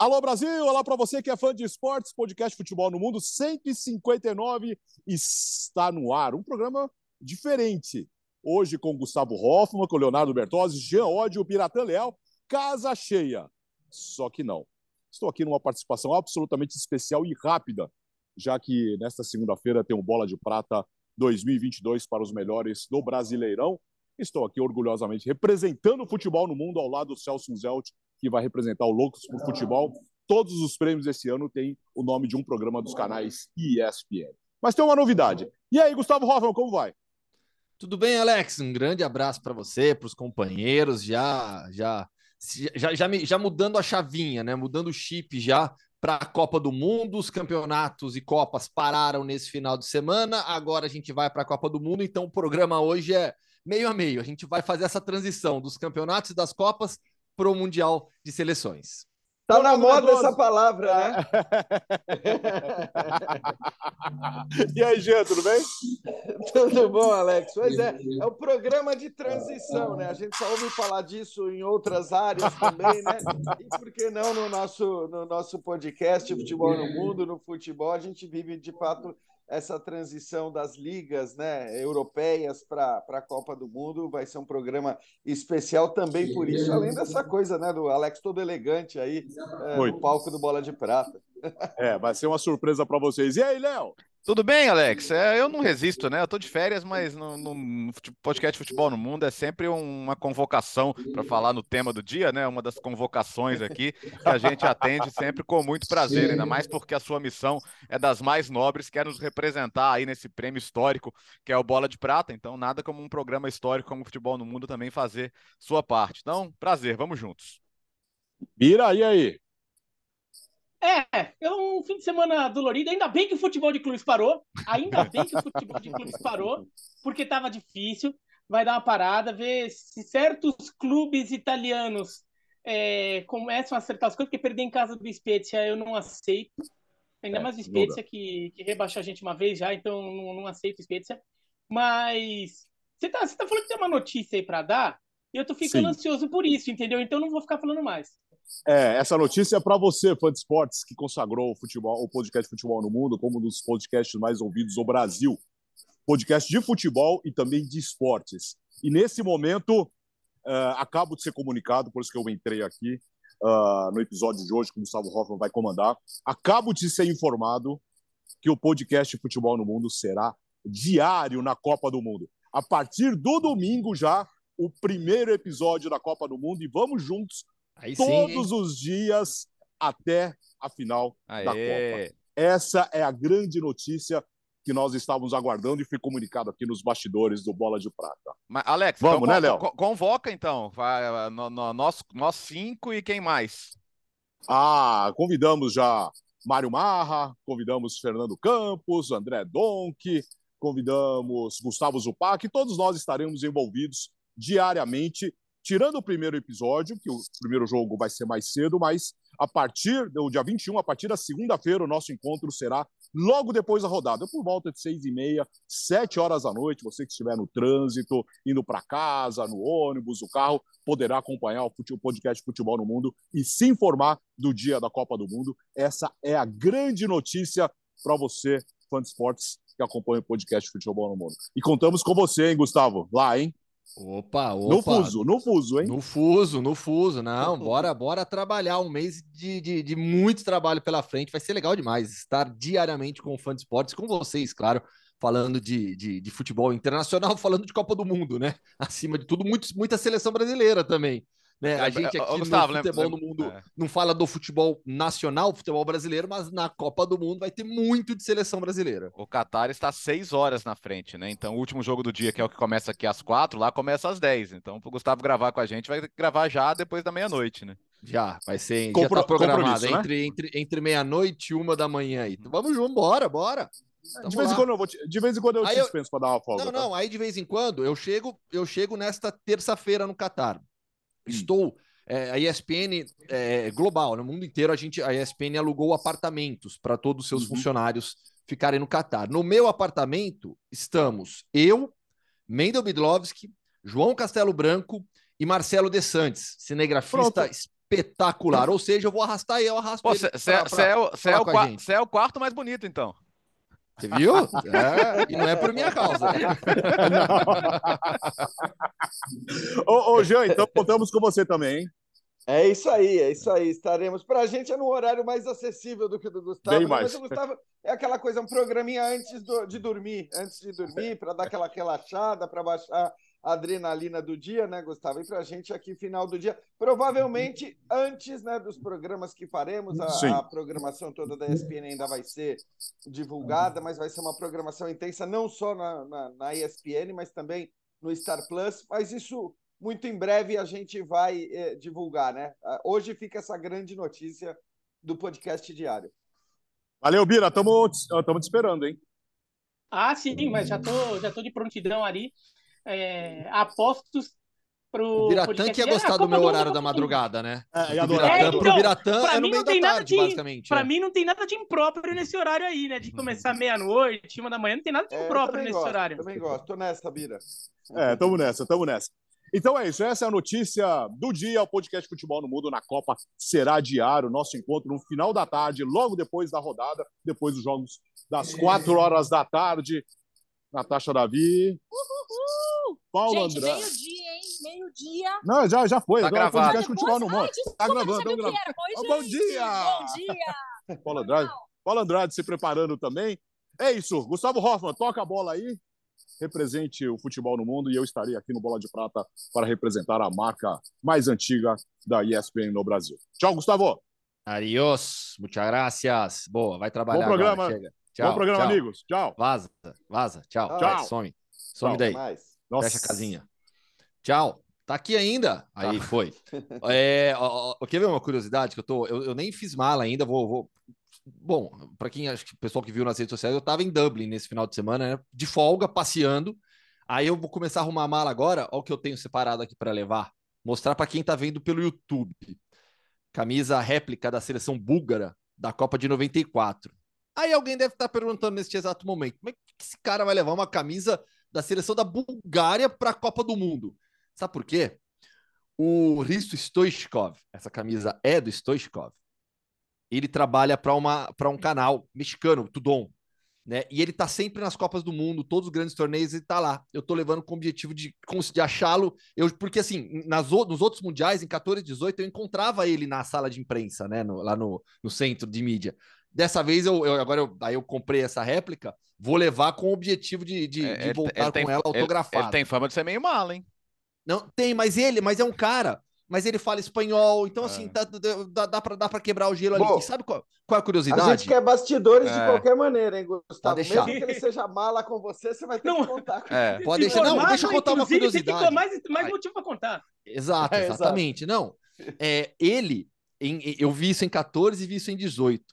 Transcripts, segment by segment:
Alô Brasil, olá para você que é fã de esportes, podcast Futebol no Mundo 159 está no ar. Um programa diferente. Hoje com Gustavo Hoffman, com Leonardo Bertozzi, Jean Ódio, Piratã Leal, casa cheia. Só que não. Estou aqui numa participação absolutamente especial e rápida, já que nesta segunda-feira tem o Bola de Prata 2022 para os melhores do Brasileirão. Estou aqui orgulhosamente representando o futebol no mundo ao lado do Celso Zelt, que vai representar o Loucos por Futebol. Todos os prêmios esse ano têm o nome de um programa dos canais ESPN. Mas tem uma novidade. E aí, Gustavo Hoffman, como vai? Tudo bem, Alex? Um grande abraço para você, para os companheiros. Já, já, já, já, já mudando a chavinha, né? Mudando o chip já para a Copa do Mundo. Os campeonatos e copas pararam nesse final de semana. Agora a gente vai para a Copa do Mundo. Então o programa hoje é meio a meio. A gente vai fazer essa transição dos campeonatos e das copas para o Mundial de Seleções. Tá na moda essa palavra, né? e aí, Jean, tudo bem? Tudo bom, Alex? Pois é, é o programa de transição, né? A gente só ouve falar disso em outras áreas também, né? E por que não no nosso, no nosso podcast Futebol no Mundo, no futebol, a gente vive de fato essa transição das ligas né, europeias para a Copa do Mundo. Vai ser um programa especial também por isso, além dessa coisa né, do Alex todo elegante aí é, no palco do Bola de Prata. É, vai ser uma surpresa para vocês. E aí, Léo? Tudo bem, Alex? É, eu não resisto, né? Eu tô de férias, mas no, no podcast Futebol no Mundo é sempre uma convocação para falar no tema do dia, né? Uma das convocações aqui que a gente atende sempre com muito prazer, ainda mais porque a sua missão é das mais nobres, quer nos representar aí nesse prêmio histórico que é o Bola de Prata. Então, nada como um programa histórico como Futebol no Mundo também fazer sua parte. Então, prazer, vamos juntos. Bira, e aí? É, é um fim de semana dolorido. Ainda bem que o futebol de clubes parou. Ainda bem que o futebol de clubes parou, porque estava difícil. Vai dar uma parada, ver se certos clubes italianos é, começam a acertar as coisas, porque perder em casa do Spezia eu não aceito. Ainda é, mais o Spezia, que, que rebaixou a gente uma vez já, então não, não aceito o Spezia. Mas você tá, você tá falando que tem uma notícia aí para dar, e eu tô ficando Sim. ansioso por isso, entendeu? Então não vou ficar falando mais. É, essa notícia é para você, fã de esportes, que consagrou o futebol, o podcast Futebol no Mundo como um dos podcasts mais ouvidos do Brasil. Podcast de futebol e também de esportes. E nesse momento, uh, acabo de ser comunicado, por isso que eu entrei aqui uh, no episódio de hoje, que o Gustavo Hoffman vai comandar. Acabo de ser informado que o podcast Futebol no Mundo será diário na Copa do Mundo. A partir do domingo já, o primeiro episódio da Copa do Mundo e vamos juntos Aí todos sim, os dias até a final Aê. da Copa. Essa é a grande notícia que nós estávamos aguardando e foi comunicado aqui nos bastidores do Bola de Prata. Mas, Alex, vamos, então, né, Léo? Convoca então, vai, no, no, nós, nós cinco e quem mais? Ah, convidamos já Mário Marra, convidamos Fernando Campos, André Donk, convidamos Gustavo Zupac, todos nós estaremos envolvidos diariamente tirando o primeiro episódio, que o primeiro jogo vai ser mais cedo, mas a partir do dia 21, a partir da segunda-feira, o nosso encontro será logo depois da rodada, por volta de seis e meia, sete horas da noite. Você que estiver no trânsito, indo para casa, no ônibus, no carro, poderá acompanhar o podcast Futebol no Mundo e se informar do dia da Copa do Mundo. Essa é a grande notícia para você, fã de esportes, que acompanha o podcast Futebol no Mundo. E contamos com você, hein, Gustavo? Lá, hein? Opa, opa. No fuso, no fuso, hein? No fuso, no fuso. Não, bora, bora trabalhar. Um mês de, de, de, muito trabalho pela frente. Vai ser legal demais estar diariamente com o fã de esportes, com vocês, claro, falando de, de, de futebol internacional, falando de Copa do Mundo, né? Acima de tudo, muito, muita seleção brasileira também. Né? A gente aqui Gustavo, no futebol lembra, no mundo é. não fala do futebol nacional, futebol brasileiro, mas na Copa do Mundo vai ter muito de seleção brasileira. O Qatar está seis horas na frente, né? Então o último jogo do dia, que é o que começa aqui às quatro, lá começa às dez. Então o Gustavo gravar com a gente vai gravar já depois da meia-noite, né? Já, vai ser Compro, já tá programado né? entre, entre, entre meia-noite e uma da manhã aí. Então, vamos junto, bora, bora. de vez, em quando eu vou te, de vez em quando eu aí te dispenso para dar uma folga. Não, tá? não, aí de vez em quando eu chego, eu chego nesta terça-feira no Catar. Hum. Estou é, a ESPN é, global, no mundo inteiro, a gente, a ESPN alugou apartamentos para todos os seus uhum. funcionários ficarem no Catar. No meu apartamento estamos eu, Mendel Bidlovski, João Castelo Branco e Marcelo De Santos, cinegrafista Pronto. espetacular. Ou seja, eu vou arrastar ele, eu arrasto Pô, ele. Você é, é, é, é o quarto mais bonito, então. Você viu? É, e não é por minha causa. ô, ô, Jean, então contamos com você também, hein? É isso aí, é isso aí. Estaremos. Para a gente é num horário mais acessível do que o do Gustavo. Bem né? mais. Mas o Gustavo é aquela coisa, um programinha antes do- de dormir, antes de dormir, para dar aquela relaxada, para baixar adrenalina do dia, né, Gustavo? E para a gente aqui, final do dia, provavelmente antes né, dos programas que faremos, a, a programação toda da ESPN ainda vai ser divulgada, mas vai ser uma programação intensa, não só na, na, na ESPN, mas também no Star Plus. Mas isso muito em breve a gente vai eh, divulgar, né? Ah, Hoje fica essa grande notícia do podcast diário. Valeu, Bira, estamos te esperando, hein? Ah, sim, mas já tô, já tô de prontidão ali. É, apostos pro. O Biratã que ia gostar do meu horário da madrugada, né? É. Biratã, É, pro então, Biratã pra é no mim meio não da tem nada tarde, de- basicamente. Pra é. mim não tem nada de impróprio nesse horário aí, né? De começar meia-noite, uma da manhã, não tem nada de É, eu impróprio nesse gosto, horário. Também gosto. Tô nessa, Bira. É, estamos nessa, estamos nessa. Então é isso, essa é a notícia do dia. O podcast Futebol no Mundo na Copa será diário. Nosso encontro no final da tarde, logo depois da rodada, depois dos jogos das quatro horas da tarde. Natasha Davi, Uhul! Paulo Gente, Andrade. meio-dia, hein? Meio-dia. Não, já, já foi. Tá Agora é o gravado. podcast Futebol no Depois- Mundo. Ai, desculpa, Tá não gravando, sabia o que era. Oi, bom dia! Bom dia! Paulo Andrade. Paulo Andrade se preparando também. É isso. Gustavo Hoffman, toca a bola aí. Represente o futebol no mundo e eu estarei aqui no Bola de Prata para representar a marca mais antiga da ESPN no Brasil. Tchau, Gustavo. Adiós, muchas gracias. Boa, vai trabalhar Bom programa. agora, chega. Tchau, Bom programa, tchau. amigos. Tchau. Vaza, vaza. Tchau, Tchau. tchau. Some. Some Tchau. daí. Fecha a casinha. Tchau. Tá aqui ainda? Aí foi. É, ó, ó, quer ver uma curiosidade que eu tô? Eu, eu nem fiz mala ainda, vou. vou... Bom, para quem acho que o pessoal que viu nas redes sociais, eu tava em Dublin nesse final de semana, né? De folga, passeando. Aí eu vou começar a arrumar a mala agora. Olha o que eu tenho separado aqui para levar. Mostrar para quem tá vendo pelo YouTube. Camisa réplica da seleção búlgara da Copa de 94. Aí alguém deve estar perguntando neste exato momento: como é que esse cara vai levar uma camisa da seleção da Bulgária para a Copa do Mundo? Sabe por quê? O Risto Stoichkov, essa camisa é do Stoichkov, ele trabalha para um canal mexicano, Tudon, né? E ele tá sempre nas Copas do Mundo, todos os grandes torneios, ele tá lá. Eu tô levando com o objetivo de, de achá-lo, eu, porque assim, nas, nos outros mundiais, em 14 e 18, eu encontrava ele na sala de imprensa, né? No, lá no, no centro de mídia. Dessa vez, eu, eu agora eu, aí eu comprei essa réplica, vou levar com o objetivo de, de, É, de ele- voltar ele tem- com ela ele- autografada. Ele tem fama de ser meio mal, hein? Não, tem, mas ele, mas é um cara, mas ele fala espanhol, então assim, É. tá- dá, dá, pra, dá pra quebrar o gelo ali. Bom, E sabe qual, qual é a A curiosidade? gente quer bastidores de É. qualquer maneira, hein, Gustavo? Pode deixar. Mesmo que ele seja mala com você, você vai ter Não. que contar com É. Pode deixar, não, deixa eu contar uma curiosidade. Tem mais, mais motivo para contar. Exato, É, exato. exatamente. Não, é, ele, em- eu vi isso em 14 e vi isso em 18.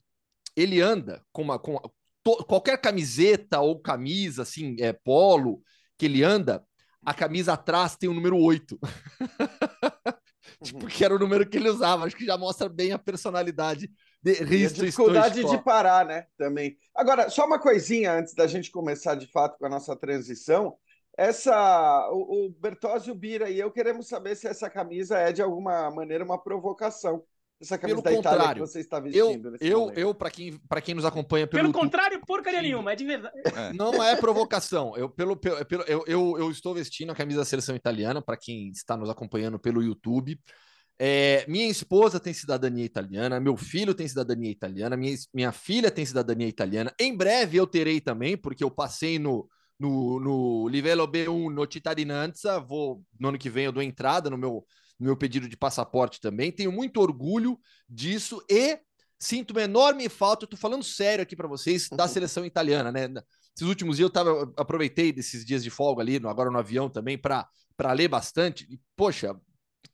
Ele anda com uma. Com, to- qualquer camiseta ou camisa, assim, é, polo, que ele anda, a camisa atrás tem o número 8. tipo, que era o número que ele usava. Acho que já mostra bem a personalidade de E a Risto dificuldade de parar, né? Também. Agora, só uma coisinha antes da gente começar de fato com a nossa transição. Essa, o, o Bertozzi, o Bira e eu queremos saber se essa camisa é de alguma maneira uma provocação. Essa camisa Pelo da Itália contrário, que você está Eu, vestindo. eu, momento. eu para quem, pra quem nos acompanha pelo, Pelo contrário, porcaria Sim. nenhuma, é de verdade. Não é provocação. Eu, pelo, pelo, eu, eu, eu estou vestindo a camisa da seleção italiana, para quem está nos acompanhando pelo YouTube. É, minha esposa tem cidadania italiana, meu filho tem cidadania italiana, minha, minha filha tem cidadania italiana. Em breve eu terei também, porque eu passei no, no, no Livello B1 no Cittadinanza. Vou, no ano que vem eu dou entrada no meu, no meu pedido de passaporte também. Tenho muito orgulho disso e sinto uma enorme falta. Tô falando sério aqui para vocês da seleção italiana, né? Esses últimos dias eu tava, eu aproveitei desses dias de folga ali, no- agora no avião também, para ler bastante. E, poxa,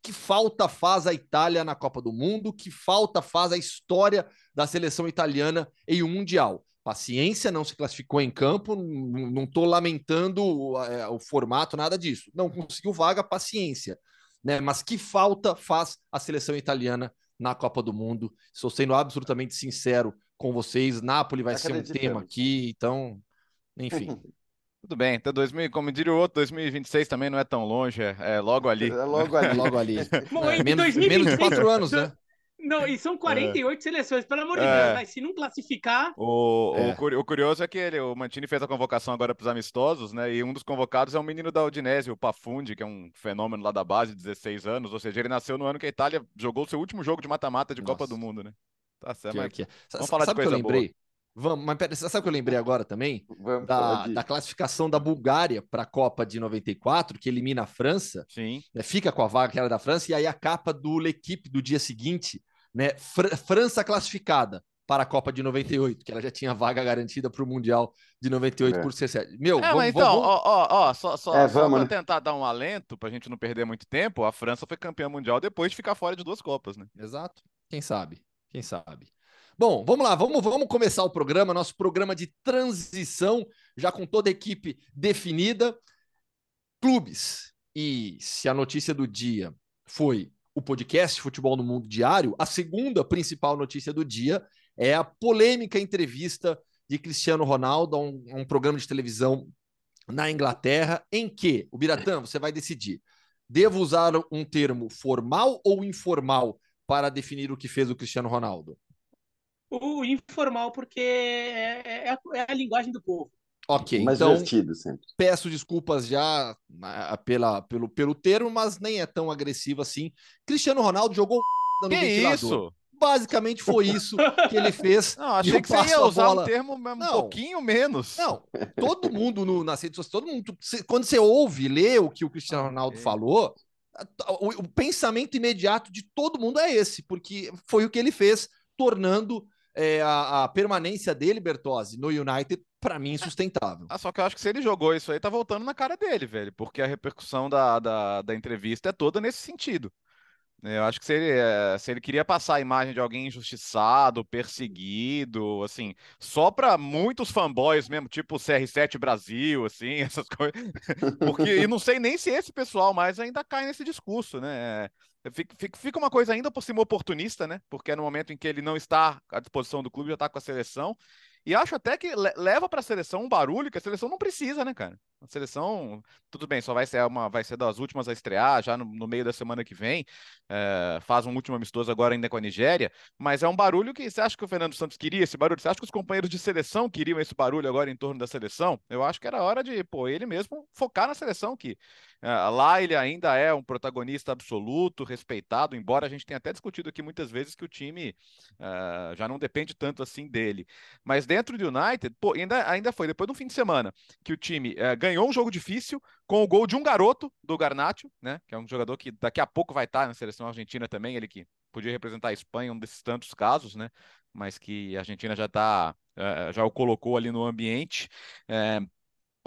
que falta faz a Itália na Copa do Mundo, que falta faz a história da seleção italiana em um Mundial. Paciência, não se classificou em campo, não estou lamentando o, é, o formato, nada disso. Não conseguiu vaga, paciência. Né? Mas que falta faz a seleção italiana na Copa do Mundo? Estou sendo absolutamente sincero com vocês. Napoli vai ser um tema aqui, então, enfim. Tudo bem, então 2000, como diria o outro, 2026 também não é tão longe, é, é logo ali. É logo ali. Logo ali. Bom, É, menos, 2026 menos de quatro anos, né? Não, e são 48 seleções, pelo amor de É. Deus, mas se não classificar, O, É. o curi- o curioso é que ele, o Mantini fez a convocação agora para os amistosos, né? E um dos convocados é um menino da Udinese, o Pafundi, que é um fenômeno lá da base, 16 anos. Ou seja, ele nasceu no ano que a Itália jogou o seu último jogo de mata-mata de Copa Nossa. do Mundo, né? Tá certo, mas que é. Sa- vamos falar de sabe o que eu coisa boa. lembrei? Vamos, mas pera, sabe o que eu lembrei agora também? Vamos Da, da classificação da Bulgária para a Copa de 94, que elimina a França, sim. né, fica com a vaga que era da França, e aí a capa do L'Equipe do dia seguinte, né? Fran- França classificada para a Copa de 98, que ela já tinha vaga garantida para o Mundial de 98 É. por ser sede. Meu, É, vamos, mas então, vamos- ó, ó, ó, só, só, É, só pra né? tentar dar um alento, pra gente não perder muito tempo, a França foi campeã mundial depois de ficar fora de duas Copas, né? Exato. Quem sabe? Quem sabe? Bom, vamos lá, vamos, vamos começar o programa, nosso programa de transição, já com toda a equipe definida. Clubes. E se a notícia do dia foi o podcast Futebol no Mundo Diário, a segunda principal notícia do dia é a polêmica entrevista de Cristiano Ronaldo a um, a um programa de televisão na Inglaterra, em que, o Biratã, você vai decidir, devo usar um termo formal ou informal para definir o que fez o Cristiano Ronaldo? o informal, porque é, é é a linguagem do povo. Ok, Mais então divertido sempre. peço desculpas já ah, pela, pelo, pelo termo, mas nem é tão agressivo assim. Cristiano Ronaldo jogou no Que ventilador. isso? Basicamente foi isso que ele fez. Não, achei que você ia usar bola. um termo um Não. pouquinho menos. Não, todo mundo no, nas redes sociais, todo mundo, quando você ouve, lê o que o Cristiano Ronaldo Ok. falou, o, o pensamento imediato de todo mundo é esse, porque foi o que ele fez, tornando é, a, a permanência dele, Bertozzi, no United, para mim, insustentável. Ah, só que eu acho que se ele jogou isso aí, tá voltando na cara dele, velho. Porque a repercussão da, da, da entrevista é toda nesse sentido. Eu acho que se ele, eh, se ele queria passar a imagem de alguém injustiçado, perseguido, assim, só pra muitos fanboys mesmo, tipo o CR7 Brasil, assim, essas coisas. Porque, e não sei nem se esse pessoal mais ainda cai nesse discurso, né? Fica, uma coisa ainda por cima oportunista, né? Porque é no momento em que ele não está à disposição do clube, já está com a seleção. E acho até que le- leva para a seleção um barulho que a seleção não precisa, né, cara? A seleção, tudo bem, só vai ser uma, vai ser das últimas a estrear já no, no meio da semana que vem. eh, faz um último amistoso agora ainda com a Nigéria, mas é um barulho que você acha que o Fernando Santos queria esse barulho? Você acha que os companheiros de seleção queriam esse barulho agora em torno da seleção? Eu acho que era hora de, pô, ele mesmo focar na seleção que eh, lá ele ainda é um protagonista absoluto, respeitado, embora a gente tenha até discutido aqui muitas vezes que o time eh, já não depende tanto assim dele. Mas dentro do United, pô, ainda, ainda foi depois de um fim de semana que o time eh, ganhou um jogo difícil com o gol de um garoto do Garnacho, né? Que é um jogador que daqui a pouco vai estar na seleção argentina também, ele que podia representar a Espanha, um desses tantos casos, né? Mas que a Argentina já tá, eh, já o colocou ali no ambiente. Eh,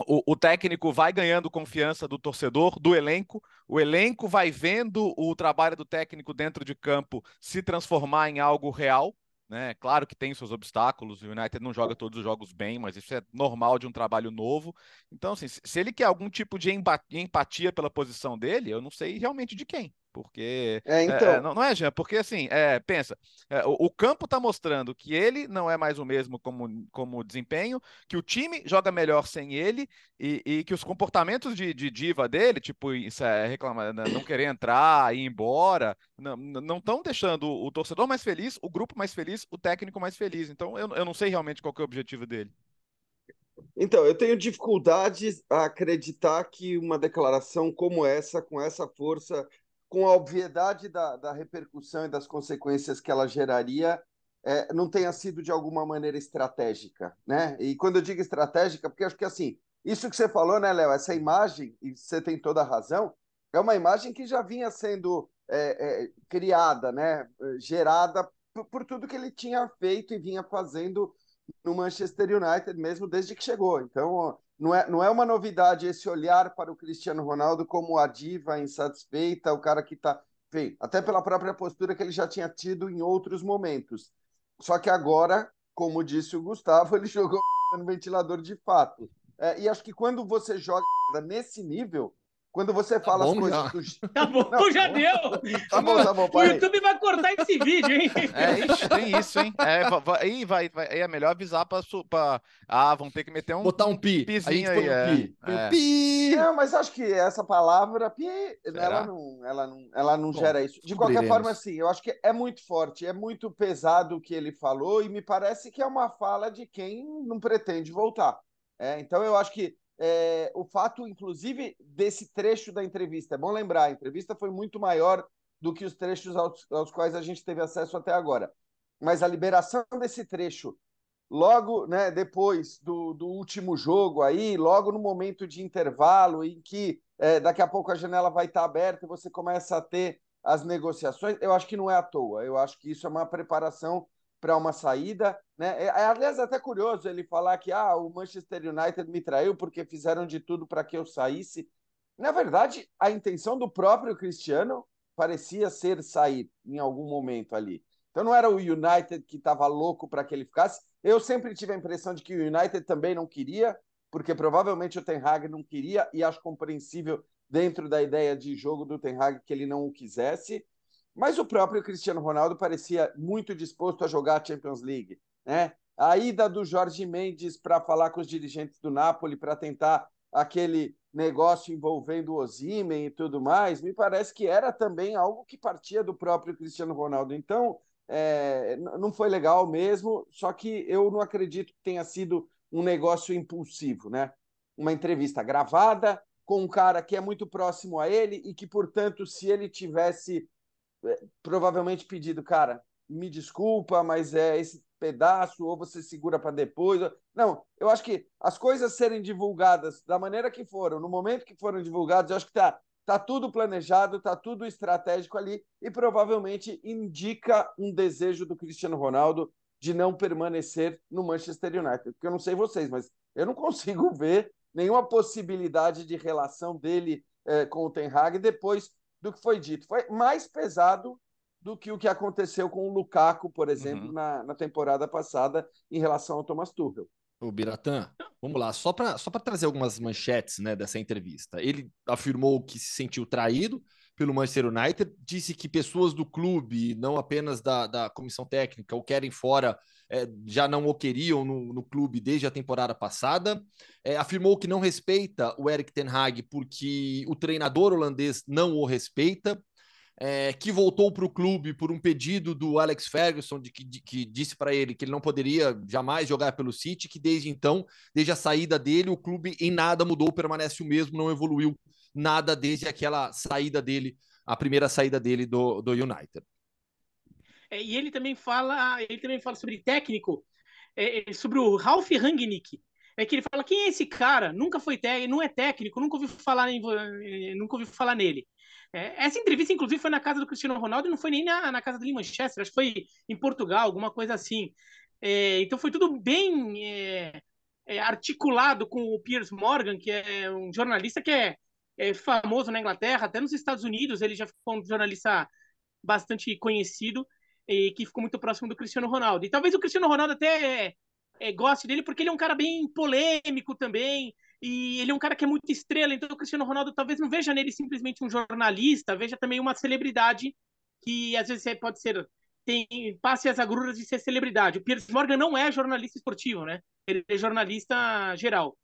o, o técnico vai ganhando confiança do torcedor, do elenco. O elenco vai vendo o trabalho do técnico dentro de campo se transformar em algo real. Né? Claro que tem seus obstáculos, o United não joga todos os jogos bem, mas isso é normal de um trabalho novo. Então, assim, se ele quer algum tipo de empatia pela posição dele, eu não sei realmente de quem. Porque. É, é, então. é, não, não é, Jean? Porque assim, é, pensa, é, o, o campo está mostrando que ele não é mais o mesmo como, como desempenho, que o time joga melhor sem ele e, e que os comportamentos de, de diva dele, tipo, isso é, reclamar, né, não querer entrar, ir embora, não estão deixando o torcedor mais feliz, o grupo mais feliz, o técnico mais feliz. Então, eu, eu não sei realmente qual é o objetivo dele. Então, eu tenho dificuldade a acreditar que uma declaração como essa, com essa força, com a obviedade da, da repercussão e das consequências que ela geraria, é, não tenha sido de alguma maneira estratégica, né? E quando eu digo estratégica, porque acho que assim, isso que você falou, né, Léo? Essa imagem, e você tem toda a razão, é uma imagem que já vinha sendo é, é, criada, né? Gerada por, por tudo que ele tinha feito e vinha fazendo no Manchester United mesmo desde que chegou. Então, não é, não é uma novidade esse olhar para o Cristiano Ronaldo como a diva insatisfeita, o cara que está. Até pela própria postura que ele já tinha tido em outros momentos. Só que agora, como disse o Gustavo, ele jogou no ventilador de fato. É, e acho que quando você joga nesse nível, quando você fala bom as coisas. Tá bom, Não, já deu. Tá bom, tá bom, O parei. YouTube vai cortar esse vídeo, hein? É, ixi, tem isso, hein? É, va- va- aí vai, vai, aí é melhor avisar pra, pra. Ah, vão ter que meter um. Botar um pi. pizinho aí, põe um é. pi. É. um pi. Não, mas acho que essa palavra, pi, Será? ela não, ela não, ela não Bom, gera isso. De qualquer forma, assim, eu acho que é muito forte, é muito pesado o que ele falou e me parece que é uma fala de quem não pretende voltar. É, então, eu acho que é, o fato, inclusive, desse trecho da entrevista, é bom lembrar, a entrevista foi muito maior do que os trechos aos, aos quais a gente teve acesso até agora. Mas a liberação desse trecho logo né, depois do, do último jogo aí, logo no momento de intervalo, em que é, daqui a pouco a janela vai estar aberta e você começa a ter as negociações, eu acho que não é à toa. Eu acho que isso é uma preparação para uma saída. Né? É, aliás, é até curioso ele falar que ah, o Manchester United me traiu porque fizeram de tudo para que eu saísse. Na verdade, a intenção do próprio Cristiano parecia ser sair em algum momento ali. Então não era o United que estava louco para que ele ficasse. Eu sempre tive a impressão de que o United também não queria, porque provavelmente o Ten Hag não queria, e acho compreensível dentro da ideia de jogo do Ten Hag que ele não o quisesse. Mas o próprio Cristiano Ronaldo parecia muito disposto a jogar a Champions League. Né? A ida do Jorge Mendes para falar com os dirigentes do Napoli para tentar aquele negócio envolvendo o Osimhen e tudo mais, me parece que era também algo que partia do próprio Cristiano Ronaldo. Então, é, não foi legal mesmo, só que eu não acredito que tenha sido um negócio impulsivo, né? Uma entrevista gravada com um cara que é muito próximo a ele e que, portanto, se ele tivesse provavelmente pedido, cara, me desculpa, mas é esse pedaço, ou você segura para depois. Não, eu acho que as coisas serem divulgadas da maneira que foram, no momento que foram divulgadas, eu acho que tá, tá tudo planejado, tá tudo estratégico ali e provavelmente indica um desejo do Cristiano Ronaldo de não permanecer no Manchester United. Porque eu não sei vocês, mas eu não consigo ver nenhuma possibilidade de relação dele eh, com o Ten Hag depois do que foi dito. Foi mais pesado do que o que aconteceu com o Lukaku, por exemplo, Uhum. na, na temporada passada em relação ao Thomas Tuchel. O Biratã, vamos lá, só para só trazer algumas manchetes né, dessa entrevista. Ele afirmou que se sentiu traído pelo Manchester United, disse que pessoas do clube, não apenas da, da comissão técnica, o querem fora, é, já não o queriam no, no clube desde a temporada passada. É, afirmou que não respeita o Eric Ten Hag porque o treinador holandês não o respeita. É, que voltou para o clube por um pedido do Alex Ferguson, de que, de, que disse para ele que ele não poderia jamais jogar pelo City, que desde então, desde a saída dele, o clube em nada mudou, permanece o mesmo, não evoluiu nada desde aquela saída dele, a primeira saída dele do, do United. É, e ele também fala, ele também fala sobre técnico, é, sobre o Ralf Rangnick. É que ele fala quem é esse cara? Nunca foi técnico, não é técnico, nunca ouviu falar, em, nunca ouviu falar nele. É, essa entrevista, inclusive, foi na casa do Cristiano Ronaldo não foi nem na, na casa em Manchester, acho que foi em Portugal, alguma coisa assim. É, então foi tudo bem é, é, articulado com o Piers Morgan, que é um jornalista que é, é, famoso na Inglaterra, até nos Estados Unidos ele já ficou um jornalista bastante conhecido e que ficou muito próximo do Cristiano Ronaldo. E talvez o Cristiano Ronaldo até goste dele porque ele é um cara bem polêmico também, e ele é um cara que é muito estrela, então o Cristiano Ronaldo talvez não veja nele simplesmente um jornalista, veja também uma celebridade que às vezes pode ser tem passe as agruras de ser celebridade. O Piers Morgan não é jornalista esportivo, né? Ele é jornalista geral.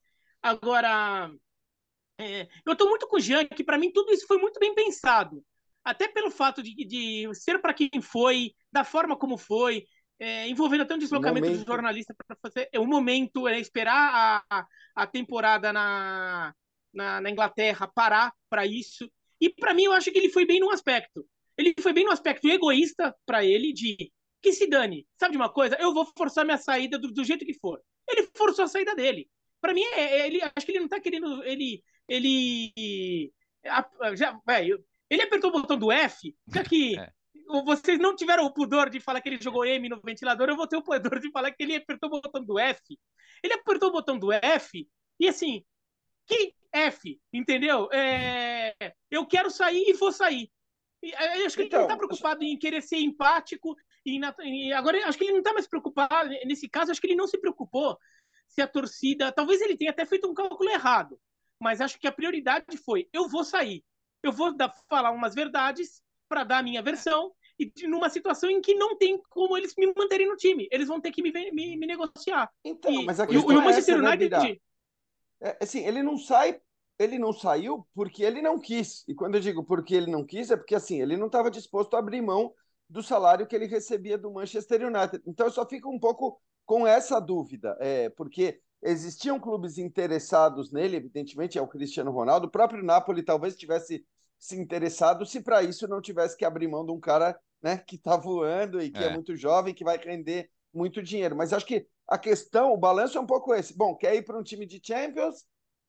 Agora, é, eu estou muito com o Jean, que para mim tudo isso foi muito bem pensado. Até pelo fato de, de ser para quem foi, da forma como foi, é, envolvendo até um deslocamento Momento. do jornalista para fazer. É, o momento é esperar a, a temporada na, na, na Inglaterra parar para isso. E para mim, eu acho que ele foi bem num aspecto. Ele foi bem no aspecto egoísta para ele, de que se dane. Sabe de uma coisa? Eu vou forçar minha saída do, do jeito que for. Ele forçou a saída dele. Para mim, é, é, ele, acho que ele não tá querendo. Ele. Ele. Já, véio, ele apertou o botão do F, já que. É. Vocês não tiveram o pudor de falar que ele jogou M no ventilador, eu vou ter o pudor de falar que ele apertou o botão do F. Ele apertou o botão do F e assim, que F, entendeu? É, eu quero sair e vou sair. E, eu acho que então, ele não está preocupado em querer ser empático. E, na, e agora acho que ele não está mais preocupado. Nesse caso, acho que ele não se preocupou se a torcida. Talvez ele tenha até feito um cálculo errado. mas acho que a prioridade foi: eu vou sair, eu vou dar, falar umas verdades para dar a minha versão e numa situação em que não tem como eles me manterem no time, eles vão ter que me, me, me negociar. Então, e, mas a e, o- questão e o é Manchester essa, né, United Birá? É, assim, ele não sai, ele não saiu porque ele não quis. E quando eu digo porque ele não quis, é porque assim, ele não estava disposto a abrir mão do salário que ele recebia do Manchester United. Então eu só fico um pouco com essa dúvida, é, porque existiam clubes interessados nele, evidentemente é o Cristiano Ronaldo, o próprio Napoli talvez tivesse se interessado se para isso não tivesse que abrir mão de um cara né, que está voando e que é. É. muito jovem, que vai render muito dinheiro. Mas acho que a questão, o balanço é um pouco esse. Bom, quer ir para um time de Champions,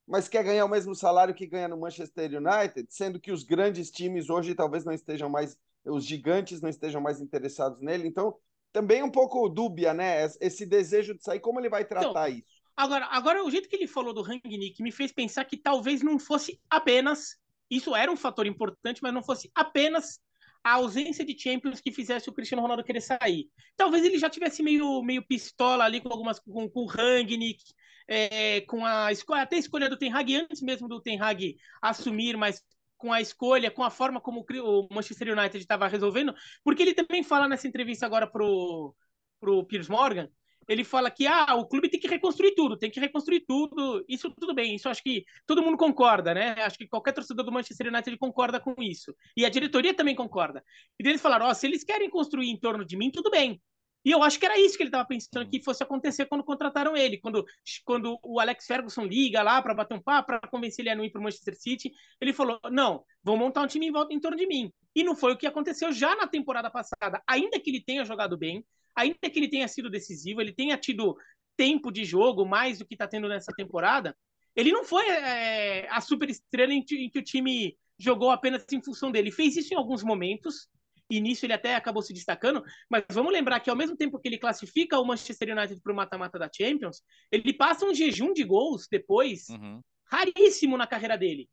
mas quer ganhar o mesmo salário que ganha no Manchester United, sendo que os grandes times hoje talvez não estejam mais, os gigantes não estejam mais interessados nele. Então, também um pouco dúbia, né? Esse desejo de sair, como ele vai tratar Então, isso? Agora, agora, o jeito que ele falou do Rangnick me fez pensar que talvez não fosse apenas. Isso era um fator importante, mas não fosse apenas a ausência de Champions que fizesse o Cristiano Ronaldo querer sair. Talvez ele já tivesse meio, meio pistola ali com algumas com, com o Rangnick, é, com a escolha, até a escolha do Ten Hag antes mesmo do Ten Hag assumir, mas com a escolha, com a forma como o Manchester United estava resolvendo, porque ele também fala nessa entrevista agora pro pro Piers Morgan, ele fala que ah, o clube tem que reconstruir tudo, tem que reconstruir tudo. Isso tudo bem, isso acho que todo mundo concorda, né? Acho que qualquer torcedor do Manchester United concorda com isso. E a diretoria também concorda. E eles falaram: ó, oh, se eles querem construir em torno de mim, tudo bem. E eu acho que era isso que ele estava pensando que fosse acontecer quando contrataram ele. Quando, quando o Alex Ferguson liga lá para bater um papo, para convencer ele a não ir para o Manchester City, ele falou: não, vou montar um time em volta em torno de mim. E não foi o que aconteceu já na temporada passada. Ainda que ele tenha jogado bem, ainda que ele tenha sido decisivo, ele tenha tido tempo de jogo mais do que está tendo nessa temporada, ele não foi é, a super estrela em, em, que o time jogou apenas em função dele. Ele fez isso em alguns momentos, e nisso ele até acabou se destacando, mas vamos lembrar que ao mesmo tempo que ele classifica o Manchester United para o mata-mata da Champions, ele passa um jejum de gols depois, uhum. raríssimo na carreira dele.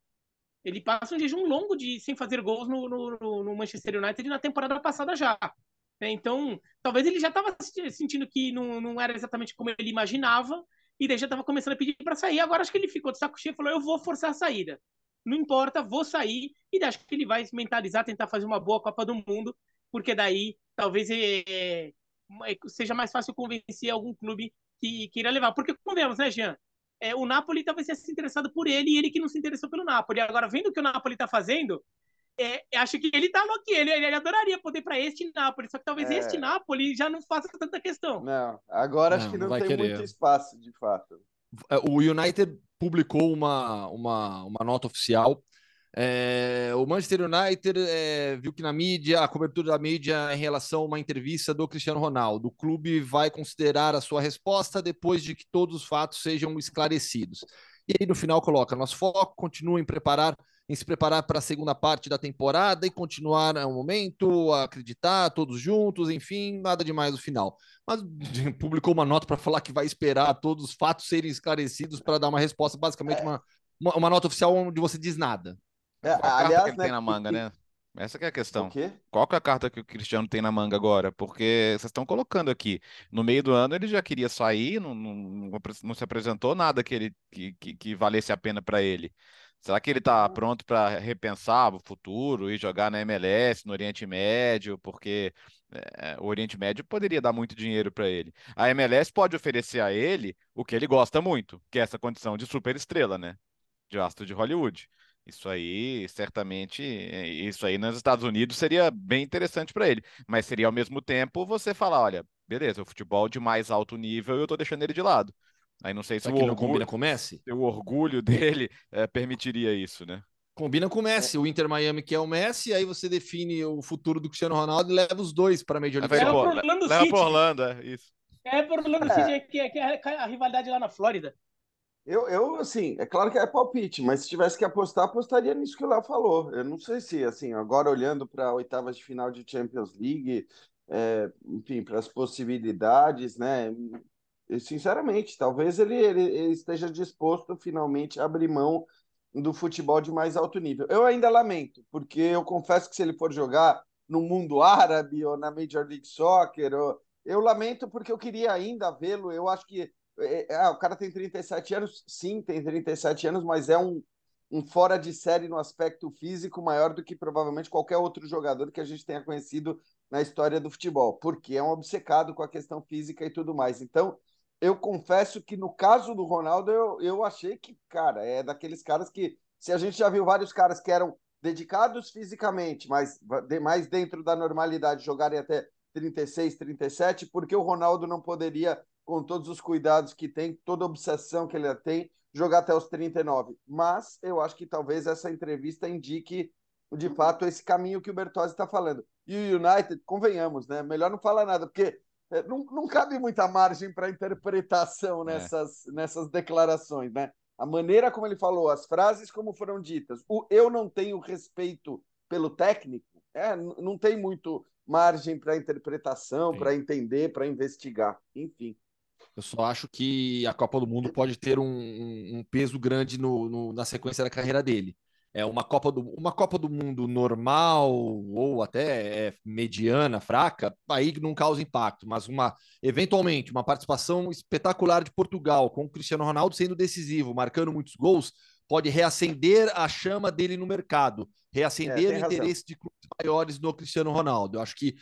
Ele passa um jejum longo de sem fazer gols no, no, no Manchester United na temporada passada já. Né? Então, talvez ele já estava sentindo que não, não era exatamente como ele imaginava, e daí já estava começando a pedir para sair. Agora acho que ele ficou de saco cheio e falou: Eu vou forçar a saída. Não importa, vou sair. E daí acho que ele vai se mentalizar, tentar fazer uma boa Copa do Mundo, porque daí talvez é, é, seja mais fácil convencer algum clube que queira levar. Porque, convenhamos, né, Jean? É, o Napoli talvez tenha se interessado por ele e ele que não se interessou pelo Napoli. Agora, vendo o que o Napoli está fazendo, é, acho que ele tá aqui, ele, ele adoraria poder para este Napoli, só que talvez é... este Napoli já não faça tanta questão. Não, agora não, acho que não, não tem querer. muito espaço, de fato. O United publicou uma, uma, uma nota oficial. É, o Manchester United é, viu que na mídia, a cobertura da mídia em relação a uma entrevista do Cristiano Ronaldo, o clube vai considerar a sua resposta depois de que todos os fatos sejam esclarecidos. E aí no final coloca: nosso foco continua em preparar em se preparar para a segunda parte da temporada e continuar um momento, acreditar todos juntos, enfim, nada demais no final. Mas publicou uma nota para falar que vai esperar todos os fatos serem esclarecidos para dar uma resposta, basicamente é. uma, uma, uma, nota oficial onde você diz nada. É, a aliás, carta que ele né, tem na manga, que... né? Essa é a questão. Qual que é a carta que o Cristiano tem na manga agora? Porque vocês estão colocando aqui, no meio do ano ele já queria sair, não, não, não se apresentou nada que, ele, que, que, que valesse a pena para ele. Será que ele está pronto para repensar o futuro e jogar na MLS, no Oriente Médio? Porque é, o Oriente Médio poderia dar muito dinheiro para ele. A MLS pode oferecer a ele o que ele gosta muito, que é essa condição de superestrela, né? De astro de Hollywood. Isso aí, certamente, isso aí nos Estados Unidos seria bem interessante para ele. Mas seria ao mesmo tempo você falar: olha, beleza, o futebol de mais alto nível eu estou deixando ele de lado. Aí não sei se o orgulho, não combina com o Messi. O orgulho dele é, permitiria isso, né? Combina com o Messi, o Inter Miami que é o Messi, aí você define o futuro do Cristiano Ronaldo e leva os dois para a Major League. Leva para Orlando leva City. Orlando, é isso. É para Orlando é. City, que é, que é a rivalidade lá na Flórida. Eu, eu, assim, é claro que é palpite, mas se tivesse que apostar, apostaria nisso que o Léo falou. Eu não sei se, assim, agora olhando para oitavas de final de Champions League, é, enfim, para as possibilidades, né? Sinceramente, talvez ele, ele, esteja disposto finalmente a abrir mão do futebol de mais alto nível. Eu ainda lamento, porque eu confesso que se ele for jogar no mundo árabe ou na Major League Soccer, eu, eu lamento porque eu queria ainda vê-lo. Eu acho que é, ah, o cara tem 37 anos, sim, tem 37 anos, mas é um, um fora de série no aspecto físico maior do que provavelmente qualquer outro jogador que a gente tenha conhecido na história do futebol, porque é um obcecado com a questão física e tudo mais. Então, eu confesso que no caso do Ronaldo, eu, eu achei que, cara, é daqueles caras que, se a gente já viu vários caras que eram dedicados fisicamente, mas mais dentro da normalidade, jogarem até 36, 37, porque o Ronaldo não poderia, com todos os cuidados que tem, toda a obsessão que ele tem, jogar até os 39. Mas eu acho que talvez essa entrevista indique, de fato, esse caminho que o Bertozzi está falando. E o United, convenhamos, né? Melhor não falar nada, porque não, não cabe muita margem para interpretação é. nessas, é. nessas declarações, né? A maneira como ele falou, as frases como foram ditas, o eu não tenho respeito pelo técnico, é, não tem muito margem para interpretação, para entender, para investigar, enfim. Eu só acho que a Copa do Mundo pode ter um, um peso grande no, no, na sequência da carreira dele é uma Copa do uma Copa do Mundo normal ou até é, mediana, fraca, aí não causa impacto, mas uma eventualmente uma participação espetacular de Portugal com o Cristiano Ronaldo sendo decisivo, marcando muitos gols, pode reacender a chama dele no mercado, reacender é, o interesse razão. de clubes maiores no Cristiano Ronaldo. Eu acho que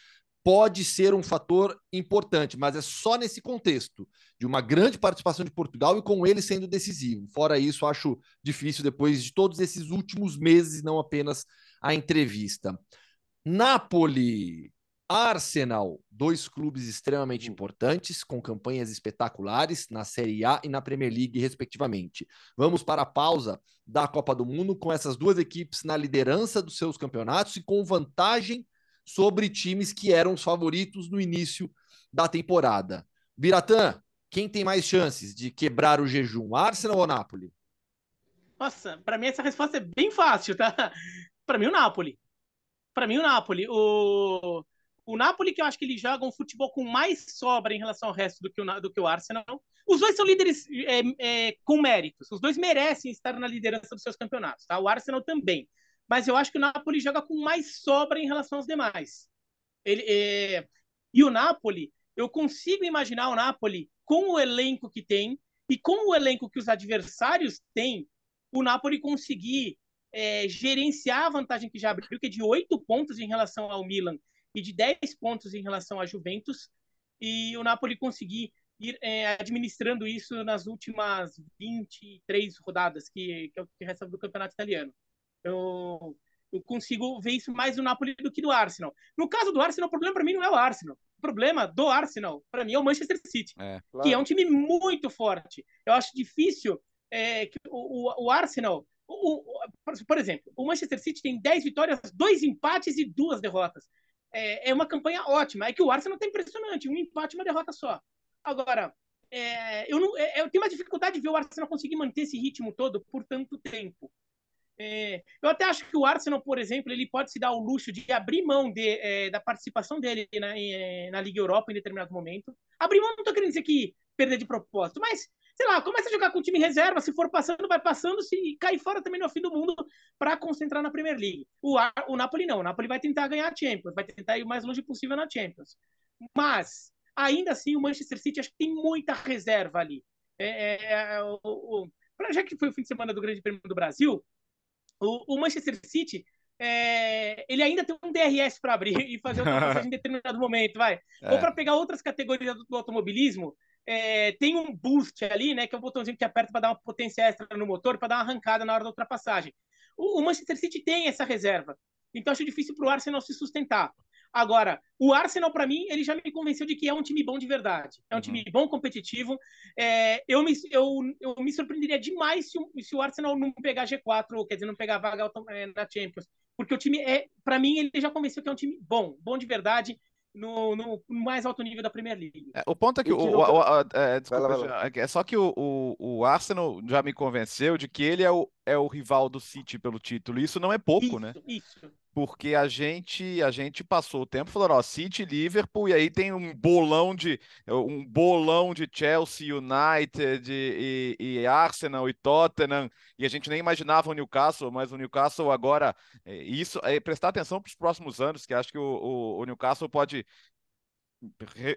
pode ser um fator importante, mas é só nesse contexto de uma grande participação de Portugal e com ele sendo decisivo. Fora isso, acho difícil depois de todos esses últimos meses, não apenas a entrevista. Napoli, Arsenal, dois clubes extremamente importantes, com campanhas espetaculares na Série A e na Premier League, respectivamente. Vamos para a pausa da Copa do Mundo com essas duas equipes na liderança dos seus campeonatos e com vantagem sobre times que eram os favoritos no início da temporada. Biratã, quem tem mais chances de quebrar o jejum, Arsenal ou Napoli? Nossa, para mim essa resposta é bem fácil, tá? Para mim o Napoli. Para mim o Napoli. O o Napoli que eu acho que ele joga um futebol com mais sobra em relação ao resto do que o, do que o Arsenal. Os dois são líderes é, é, com méritos. Os dois merecem estar na liderança dos seus campeonatos, tá? O Arsenal também mas eu acho que o Napoli joga com mais sobra em relação aos demais. Ele, é... E o Napoli, eu consigo imaginar o Napoli com o elenco que tem e com o elenco que os adversários têm, o Napoli conseguir é, gerenciar a vantagem que já abriu, que é de oito pontos em relação ao Milan e de dez pontos em relação à Juventus, e o Napoli conseguir ir é, administrando isso nas últimas 23 rodadas, que, que é o que resta do campeonato italiano. Eu, eu consigo ver isso mais no Napoli do que do Arsenal. No caso do Arsenal, o problema para mim não é o Arsenal. O problema do Arsenal, para mim, é o Manchester City, é, claro. que é um time muito forte. Eu acho difícil é, que o, o, o Arsenal. O, por exemplo, o Manchester City tem 10 vitórias, dois empates e duas derrotas. É, é uma campanha ótima. É que o Arsenal tá impressionante, um empate e uma derrota só. Agora, é, eu, não, é, eu tenho uma dificuldade de ver o Arsenal conseguir manter esse ritmo todo por tanto tempo. É, eu até acho que o Arsenal, por exemplo, ele pode se dar o luxo de abrir mão de, é, da participação dele na, é, na Liga Europa em determinado momento. Abrir mão não estou querendo dizer que perder de propósito, mas, sei lá, começa a jogar com o time reserva, se for passando, vai passando, se cair fora também no fim do mundo para concentrar na Premier League. O, o Napoli não, o Napoli vai tentar ganhar a Champions, vai tentar ir o mais longe possível na Champions. Mas, ainda assim, o Manchester City acho que tem muita reserva ali. É, é, é o, o, já que foi o fim de semana do Grande Prêmio do Brasil, o, o Manchester City, é, ele ainda tem um DRS para abrir e fazer passagem em determinado momento, vai. É. Ou para pegar outras categorias do, do automobilismo, é, tem um boost ali, né, que é o botãozinho que aperta para dar uma potência extra no motor, para dar uma arrancada na hora da ultrapassagem. O, o Manchester City tem essa reserva. Então acho difícil para o Arsenal se sustentar. Agora, o Arsenal, para mim, ele já me convenceu de que é um time bom de verdade. É um uhum. time bom, competitivo. É, eu, me, eu, eu me surpreenderia demais se, se o Arsenal não pegar G4, quer dizer, não pegar vaga é, na Champions. Porque o time é, para mim, ele já convenceu que é um time bom, bom de verdade. No, no, mais alto nível da Premier League. É, o ponto é que o, o, o, o é, desculpa, vai lá, vai lá. é só que o, o, Arsenal já me convenceu de que ele é o, é o rival do City pelo título. Isso não é pouco, isso, né? Isso porque a gente a gente passou o tempo falando, ó, City, Liverpool, e aí tem um bolão de um bolão de Chelsea, United e, e Arsenal e Tottenham, e a gente nem imaginava o Newcastle, mas o Newcastle agora, é, isso é prestar atenção para os próximos anos, que acho que o, o, o Newcastle pode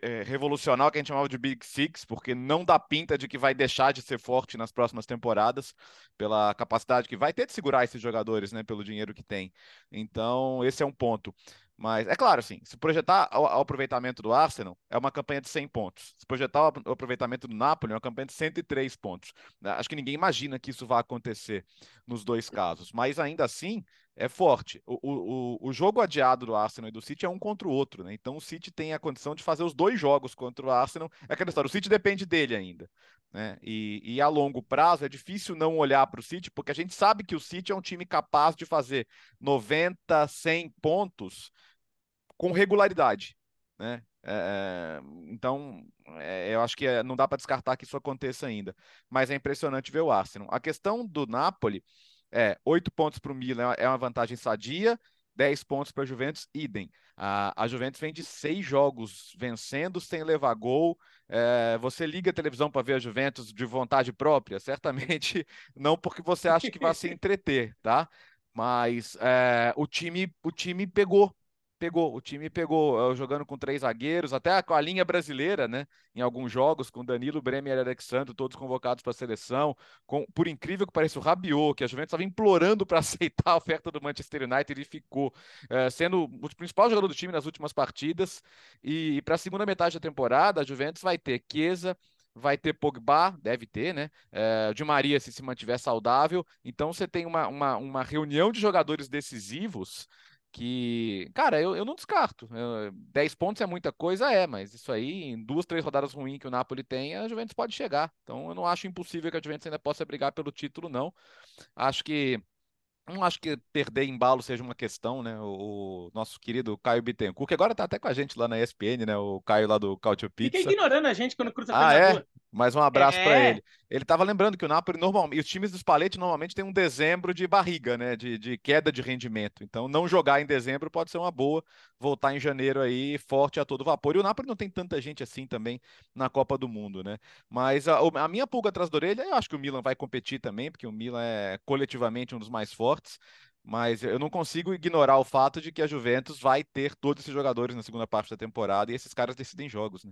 é, revolucionar o que a gente chamava de Big Six, porque não dá pinta de que vai deixar de ser forte nas próximas temporadas, pela capacidade que vai ter de segurar esses jogadores, né, pelo dinheiro que tem. Então, esse é um ponto. Mas é claro, assim, se projetar o, aproveitamento do Arsenal, é uma campanha de 100 pontos. Se projetar o aproveitamento do Napoli, é uma campanha de 103 pontos. Né? Acho que ninguém imagina que isso vai acontecer nos dois casos. Mas ainda assim, é forte. O, o, o jogo adiado do Arsenal e do City é um contra o outro, né? Então o City tem a condição de fazer os dois jogos contra o Arsenal. É aquela história, o City depende dele ainda. Né? E, e a longo prazo é difícil não olhar para o City, porque a gente sabe que o City é um time capaz de fazer 90, 100 pontos com regularidade. Né? É, então, é, eu acho que é, não dá para descartar que isso aconteça ainda. Mas é impressionante ver o Arsenal. A questão do Napoli é oito pontos para o Milan é uma vantagem sadia, 10 pontos para a Juventus, idem. A, a Juventus vem de seis jogos vencendo sem levar gol. É, você liga a televisão para ver a Juventus de vontade própria? Certamente não, porque você acha que vai se entreter, tá? Mas é, o time o time pegou pegou, o time pegou, jogando com três zagueiros, até com a linha brasileira, né? Em alguns jogos, com Danilo, Bremer e Alexandre, todos convocados para a seleção. Com, por incrível que pareça, o Rabiot, que a Juventus estava implorando para aceitar a oferta do Manchester United, e ficou é, sendo o principal jogador do time nas últimas partidas. E, e para a segunda metade da temporada, a Juventus vai ter Chiesa, vai ter Pogba, deve ter, né? É, de Maria, se se mantiver saudável. Então você tem uma, uma, uma reunião de jogadores decisivos que, cara, eu, eu não descarto. Eu, 10 pontos é muita coisa, é, mas isso aí, em duas, três rodadas ruins que o Napoli tem, a Juventus pode chegar. Então eu não acho impossível que a Juventus ainda possa brigar pelo título, não. Acho que não acho que perder embalo seja uma questão, né? O, o nosso querido Caio Bittencourt, que agora tá até com a gente lá na ESPN, né? O Caio lá do Cautio Pizza. Fica ignorando a gente quando cruza ah, é? Mais um abraço é. para ele. Ele estava lembrando que o Napoli normalmente, os times dos Spalletti normalmente tem um dezembro de barriga, né? De, de queda de rendimento. Então, não jogar em dezembro pode ser uma boa. Voltar em janeiro aí forte a todo vapor. E o Napoli não tem tanta gente assim também na Copa do Mundo, né? Mas a, a minha pulga atrás da orelha, eu acho que o Milan vai competir também, porque o Milan é coletivamente um dos mais fortes. Mas eu não consigo ignorar o fato de que a Juventus vai ter todos esses jogadores na segunda parte da temporada e esses caras decidem jogos, né?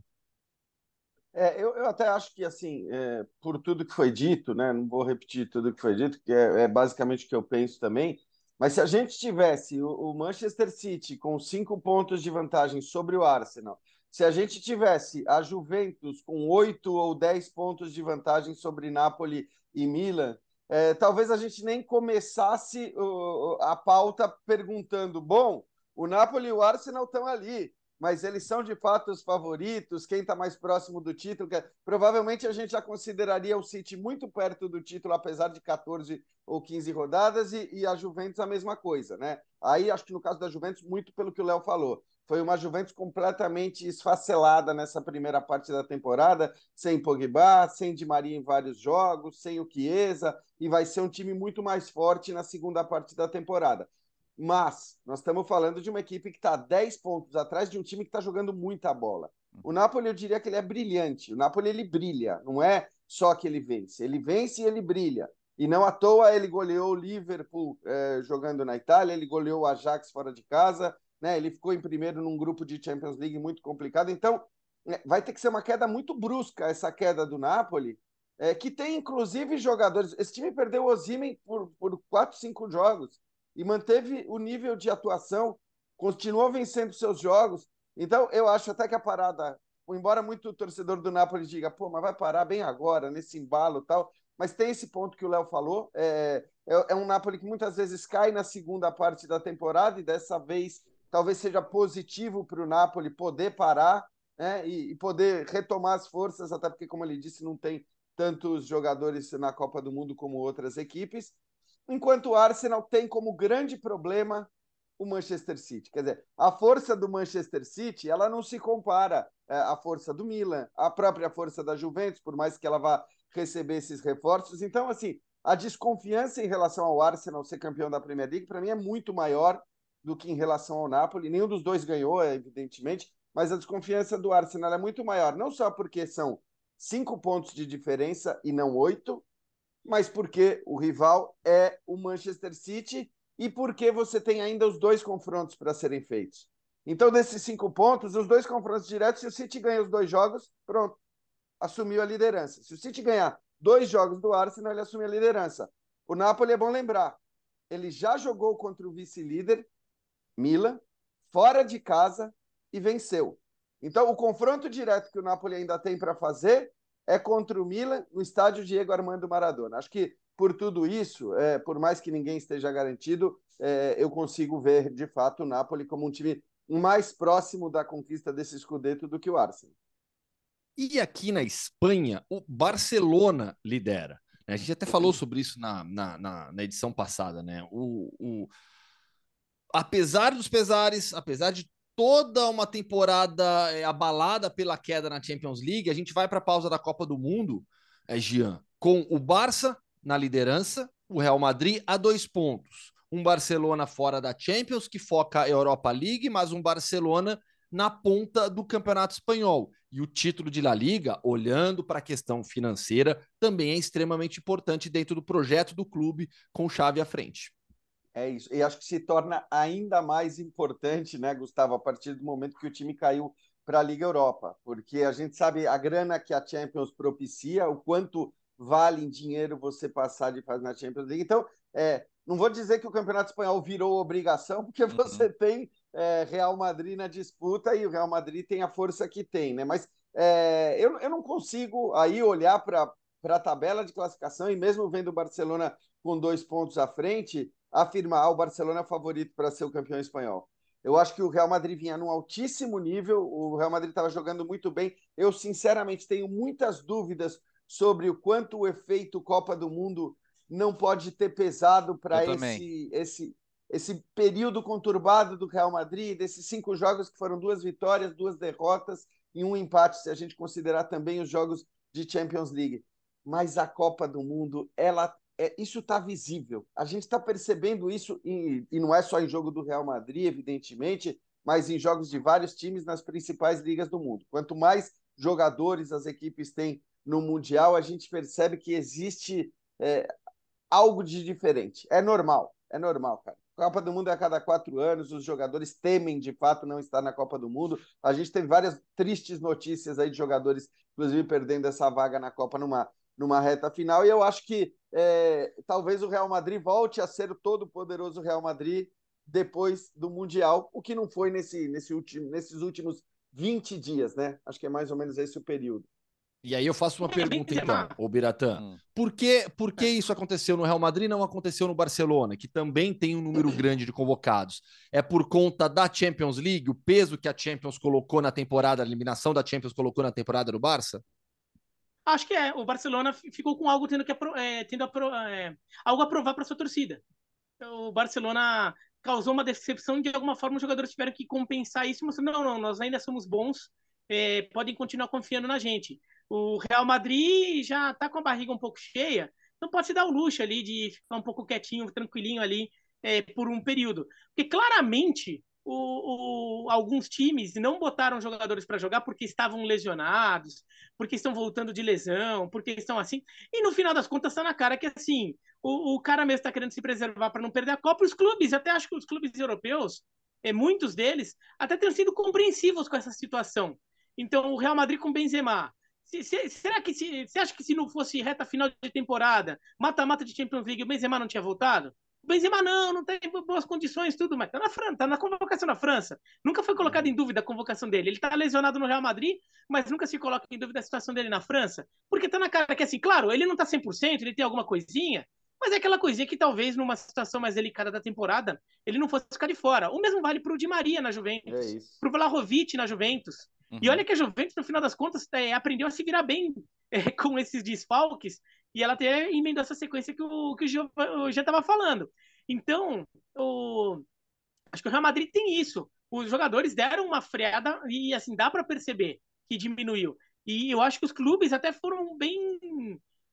É, eu, eu até acho que, assim, é, por tudo que foi dito, né, não vou repetir tudo que foi dito, que é, é basicamente o que eu penso também, mas se a gente tivesse o, o, Manchester City com cinco pontos de vantagem sobre o Arsenal, se a gente tivesse a Juventus com oito ou dez pontos de vantagem sobre Napoli e Milan, é, talvez a gente nem começasse uh, a pauta perguntando: bom, o Napoli e o Arsenal estão ali mas eles são de fato os favoritos, quem está mais próximo do título. Que... Provavelmente a gente já consideraria o City muito perto do título, apesar de 14 ou 15 rodadas, e, e, a Juventus a mesma coisa, né? Aí acho que no caso da Juventus, muito pelo que o Léo falou. Foi uma Juventus completamente esfacelada nessa primeira parte da temporada, sem Pogba, sem Di Maria em vários jogos, sem o Chiesa, e vai ser um time muito mais forte na segunda parte da temporada. Mas nós estamos falando de uma equipe que está 10 pontos atrás de um time que está jogando muita bola. O Napoli, eu diria que ele é brilhante. O Napoli, ele brilha. Não é só que ele vence. Ele vence e ele brilha. E não à toa ele goleou o Liverpool eh, jogando na Itália, ele goleou o Ajax fora de casa, né? ele ficou em primeiro num grupo de Champions League muito complicado. Então, né, vai ter que ser uma queda muito brusca, essa queda do Napoli, eh, que tem inclusive jogadores. Esse time perdeu o Osimhen por, por 4, 5 jogos e manteve o nível de atuação, continuou vencendo seus jogos. Então, eu acho até que a parada, embora muito torcedor do Napoli diga, pô, mas vai parar bem agora, nesse embalo tal, mas tem esse ponto que o Léo falou, é, é, é, um Napoli que muitas vezes cai na segunda parte da temporada e dessa vez talvez seja positivo para o Napoli poder parar né, e, e poder retomar as forças, até porque, como ele disse, não tem tantos jogadores na Copa do Mundo como outras equipes enquanto o Arsenal tem como grande problema o Manchester City. Quer dizer, a força do Manchester City ela não se compara é, à força do Milan, à própria força da Juventus, por mais que ela vá receber esses reforços. Então, assim, a desconfiança em relação ao Arsenal ser campeão da Premier League, para mim, é muito maior do que em relação ao Napoli. Nenhum dos dois ganhou, evidentemente, mas a desconfiança do Arsenal é muito maior, não só porque são cinco pontos de diferença e não oito, mas porque o rival é o Manchester City e porque você tem ainda os dois confrontos para serem feitos. Então, desses cinco pontos, os dois confrontos diretos, se o City ganha os dois jogos, pronto, assumiu a liderança. Se o City ganhar dois jogos do Arsenal, ele assume a liderança. O Napoli é bom lembrar, ele já jogou contra o vice-líder, Milan, fora de casa e venceu. Então, o confronto direto que o Napoli ainda tem para fazer é contra o Milan no estádio Diego Armando Maradona. Acho que por tudo isso, é, por mais que ninguém esteja garantido, é, eu consigo ver de fato o Napoli como um time mais próximo da conquista desse escudeto do que o Arsenal. E aqui na Espanha, o Barcelona lidera. A gente até falou sobre isso na, na, na, na edição passada, né? O, o, apesar dos pesares, apesar de toda uma temporada é, abalada pela queda na Champions League, a gente vai para a pausa da Copa do Mundo, é, Gian, com o Barça na liderança, o Real Madrid a dois pontos. Um Barcelona fora da Champions, que foca a Europa League, mas um Barcelona na ponta do Campeonato Espanhol. E o título de La Liga, olhando para a questão financeira, também é extremamente importante dentro do projeto do clube com chave à frente. É isso. E acho que se torna ainda mais importante, né, Gustavo, a partir do momento que o time caiu para a Liga Europa, porque a gente sabe a grana que a Champions propicia, o quanto vale em dinheiro você passar de fase na Champions League. Então, é, não vou dizer que o Campeonato Espanhol virou obrigação, porque uhum. você tem é, Real Madrid na disputa e o Real Madrid tem a força que tem, né? Mas é, eu, eu não consigo aí olhar para a tabela de classificação e mesmo vendo o Barcelona com dois pontos à frente, afirmar ah, o Barcelona é favorito para ser o campeão espanhol. Eu acho que o Real Madrid vinha num altíssimo nível, o Real Madrid estava jogando muito bem. Eu, sinceramente, tenho muitas dúvidas sobre o quanto o efeito Copa do Mundo não pode ter pesado para esse, esse, esse período conturbado do Real Madrid, desses cinco jogos que foram duas vitórias, duas derrotas e um empate, se a gente considerar também os jogos de Champions League. Mas a Copa do Mundo, ela é, isso está visível. A gente está percebendo isso, em, e não é só em jogo do Real Madrid, evidentemente, mas em jogos de vários times nas principais ligas do mundo. Quanto mais jogadores as equipes têm no Mundial, a gente percebe que existe é, algo de diferente. É normal, é normal, cara. Copa do Mundo é a cada quatro anos, os jogadores temem de fato não estar na Copa do Mundo. A gente tem várias tristes notícias aí de jogadores, inclusive, perdendo essa vaga na Copa numa, numa reta final. E eu acho que é, talvez o Real Madrid volte a ser o todo-poderoso Real Madrid depois do Mundial, o que não foi nesse, nesse último, nesses últimos 20 dias, né? Acho que é mais ou menos esse o período. E aí eu faço uma pergunta então, ô Biratã. Hum. Por, que, por que isso aconteceu no Real Madrid e não aconteceu no Barcelona, que também tem um número grande de convocados? É por conta da Champions League, o peso que a Champions colocou na temporada, a eliminação da Champions colocou na temporada do Barça? Acho que é. O Barcelona ficou com algo tendo que é, tendo a, é, algo a provar para sua torcida. O Barcelona causou uma decepção de alguma forma os jogadores tiveram que compensar isso, mostrando não, não, nós ainda somos bons, é, podem continuar confiando na gente. O Real Madrid já está com a barriga um pouco cheia, então pode se dar o luxo ali de ficar um pouco quietinho, tranquilinho ali é, por um período. Porque claramente o, o, alguns times não botaram jogadores para jogar porque estavam lesionados, porque estão voltando de lesão, porque estão assim. E no final das contas está na cara que assim o, o cara mesmo está querendo se preservar para não perder a Copa. Os clubes, até acho que os clubes europeus, é, muitos deles, até têm sido compreensivos com essa situação. Então, o Real Madrid com Benzema. Se, se, será que se, você acha que se não fosse reta final de temporada, mata-mata de Champions League, o Benzema não tinha voltado? Benzema não, não tem boas condições, tudo, mas tá na França, tá na convocação na França. Nunca foi colocado em dúvida a convocação dele. Ele tá lesionado no Real Madrid, mas nunca se coloca em dúvida a situação dele na França. Porque tá na cara que, assim, claro, ele não tá 100%, ele tem alguma coisinha, mas é aquela coisinha que talvez numa situação mais delicada da temporada ele não fosse ficar de fora. O mesmo vale pro Di Maria na Juventus, é pro Vlahovic na Juventus. Uhum. E olha que a Juventus, no final das contas, é, aprendeu a se virar bem é, com esses desfalques e ela até emendou essa sequência que o, que o já estava falando. Então, o, acho que o Real Madrid tem isso. Os jogadores deram uma freada e, assim, dá para perceber que diminuiu. E eu acho que os clubes até foram bem,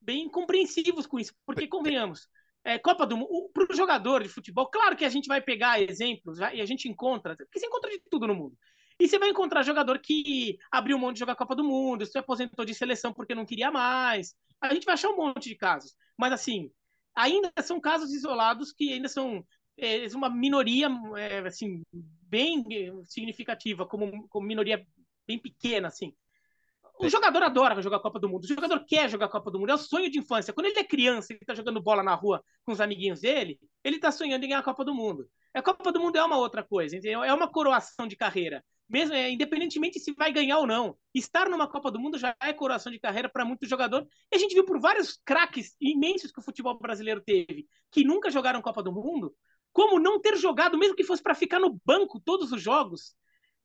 bem compreensivos com isso, porque, convenhamos, é, Copa do Mundo, para o jogador de futebol, claro que a gente vai pegar exemplos e a gente encontra, porque se encontra de tudo no mundo. E você vai encontrar jogador que abriu mão de jogar Copa do Mundo, se aposentou de seleção porque não queria mais, a gente vai achar um monte de casos. Mas, assim, ainda são casos isolados que ainda são é uma minoria é, assim bem significativa, como, como minoria bem pequena, assim. O jogador adora jogar a Copa do Mundo. O jogador quer jogar a Copa do Mundo. É o sonho de infância. Quando ele é criança e está jogando bola na rua com os amiguinhos dele, ele está sonhando em ganhar a Copa do Mundo. A Copa do Mundo é uma outra coisa, entendeu? É uma coroação de carreira. Mesmo, é, independentemente se vai ganhar ou não. Estar numa Copa do Mundo já é coroação de carreira para muito jogador. E a gente viu por vários craques imensos que o futebol brasileiro teve, que nunca jogaram Copa do Mundo, como não ter jogado, mesmo que fosse para ficar no banco todos os jogos,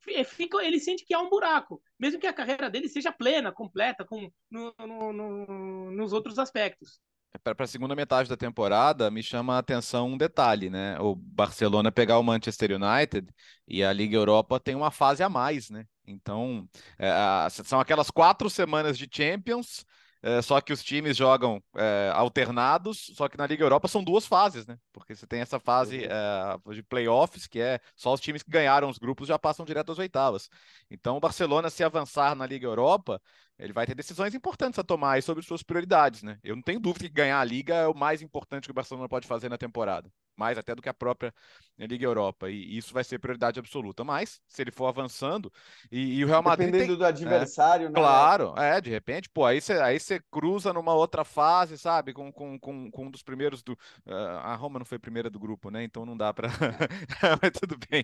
é, fica, ele sente que há um buraco, mesmo que a carreira dele seja plena, completa, com, no, no, no, nos outros aspectos. Para a segunda metade da temporada, me chama a atenção um detalhe, né? O Barcelona pegar o Manchester United e a Liga Europa tem uma fase a mais, né? Então, é, são aquelas quatro semanas de Champions, é, só que os times jogam é, alternados, só que na Liga Europa são duas fases, né? Porque você tem essa fase uhum. é, de playoffs, que é só os times que ganharam os grupos já passam direto às oitavas. Então, o Barcelona, se avançar na Liga Europa, ele vai ter decisões importantes a tomar sobre suas prioridades, né? Eu não tenho dúvida que ganhar a Liga é o mais importante que o Barcelona pode fazer na temporada mais até do que a própria Liga Europa, e isso vai ser prioridade absoluta. Mas, se ele for avançando, e, e o Real Madrid. Dependendo tem, do adversário, é, né? Claro, é, de repente, pô, aí você aí cruza numa outra fase, sabe, com, com, com, com um dos primeiros do. Uh, a Roma não foi primeira do grupo, né? Então não dá para. Mas tudo bem.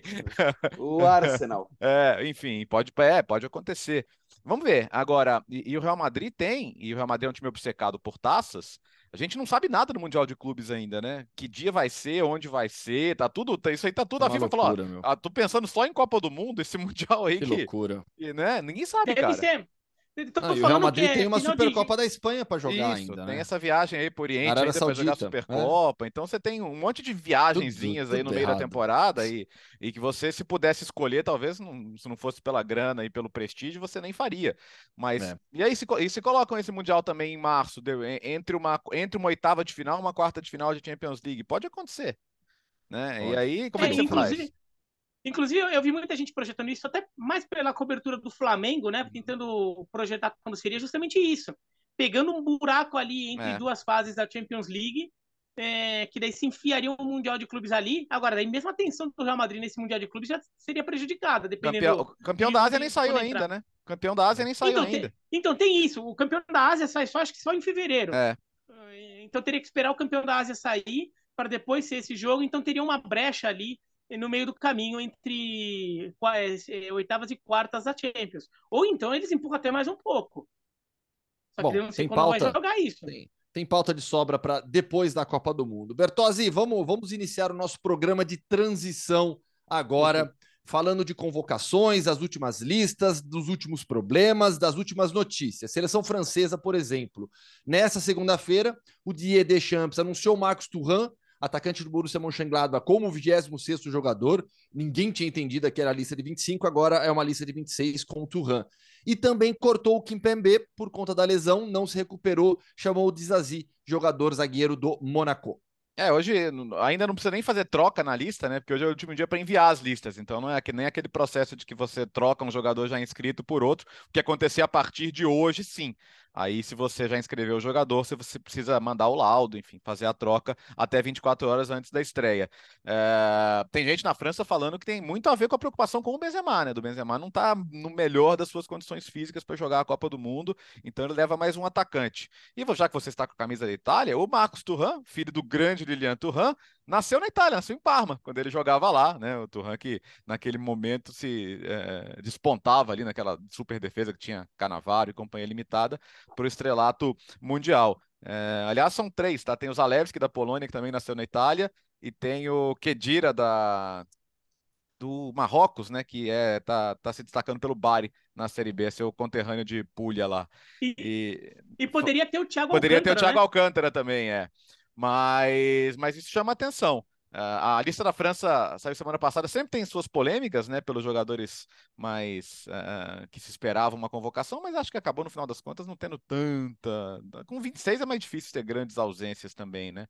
O Arsenal. É, enfim, pode, é, pode acontecer. Vamos ver. Agora, e, e o Real Madrid tem, e o Real Madrid é um time obcecado por taças. A gente não sabe nada do Mundial de Clubes ainda, né? Que dia vai ser, onde vai ser, tá tudo, tá, isso aí tá tudo é a FIFA loucura, falou, ó, ah, tô pensando só em Copa do Mundo, esse Mundial aí que, que loucura. Que, né? Ninguém sabe, Deve cara. Ser. Ah, o Real Madrid é tem uma Supercopa de... da Espanha para jogar Isso, ainda. Tem né? essa viagem aí por Oriente ainda para jogar Supercopa. É. Então você tem um monte de viagenzinhas tudo, tudo aí no meio errado. da temporada e, e que você, se pudesse escolher, talvez não, se não fosse pela grana e pelo prestígio, você nem faria. Mas é. e aí se, e se colocam esse mundial também em março, entre uma entre uma oitava de final, uma quarta de final de Champions League, pode acontecer. Né? Pode. E aí, como é, é que você faz? Inclusive, eu vi muita gente projetando isso, até mais pela cobertura do Flamengo, né? Tentando projetar quando seria justamente isso. Pegando um buraco ali entre é. duas fases da Champions League, é, que daí se enfiaria um Mundial de Clubes ali. Agora, daí mesmo a tensão do Real Madrid nesse Mundial de Clubes já seria prejudicada, dependendo... Campeão, o campeão da Ásia nem saiu ainda, né? O campeão da Ásia nem saiu então, ainda. Tem, então, tem isso. O campeão da Ásia sai só, acho que só em fevereiro. É. Então, teria que esperar o campeão da Ásia sair para depois ser esse jogo. Então, teria uma brecha ali no meio do caminho entre é, oitavas e quartas da Champions. Ou então eles empurram até mais um pouco. Só Bom, que não sei tem pauta, vai jogar isso. Tem, tem pauta de sobra para depois da Copa do Mundo. Bertozzi, vamos, vamos iniciar o nosso programa de transição agora, uhum. falando de convocações, das últimas listas, dos últimos problemas, das últimas notícias. Seleção francesa, por exemplo. Nessa segunda-feira, o Didier Deschamps anunciou Marcos Turan atacante do Borussia Mönchengladbach como 26 jogador. Ninguém tinha entendido que era a lista de 25, agora é uma lista de 26 com o Turan. E também cortou o Kimpembe por conta da lesão, não se recuperou, chamou o Dizazi, jogador zagueiro do Monaco. É, hoje ainda não precisa nem fazer troca na lista, né? Porque hoje é o último dia para enviar as listas. Então não é que nem aquele processo de que você troca um jogador já inscrito por outro. O que acontecer a partir de hoje, sim. Aí, se você já inscreveu o jogador, você precisa mandar o laudo, enfim, fazer a troca até 24 horas antes da estreia. É... Tem gente na França falando que tem muito a ver com a preocupação com o Benzema, né? Do Benzema não tá no melhor das suas condições físicas para jogar a Copa do Mundo, então ele leva mais um atacante. E já que você está com a camisa da Itália, o Marcos Turan, filho do grande Lilian Turan, nasceu na Itália, nasceu em Parma, quando ele jogava lá, né? O Turan que naquele momento se é, despontava ali naquela super defesa que tinha Canavaro e companhia limitada para o estrelato mundial. É, aliás, são três, tá? Tem o Zalewski da Polônia, que também nasceu na Itália, e tem o Kedira da do Marrocos, né, que é tá, tá se destacando pelo Bari na Série B, é seu conterrâneo de Puglia lá. E, e, e poderia ter o Thiago poderia Alcântara, ter o Thiago né? Alcântara também, é. Mas, mas isso chama atenção. Uh, a lista da França saiu semana passada, sempre tem suas polêmicas, né, pelos jogadores mais uh, que se esperava uma convocação, mas acho que acabou no final das contas não tendo tanta. Com 26 é mais difícil ter grandes ausências também, né?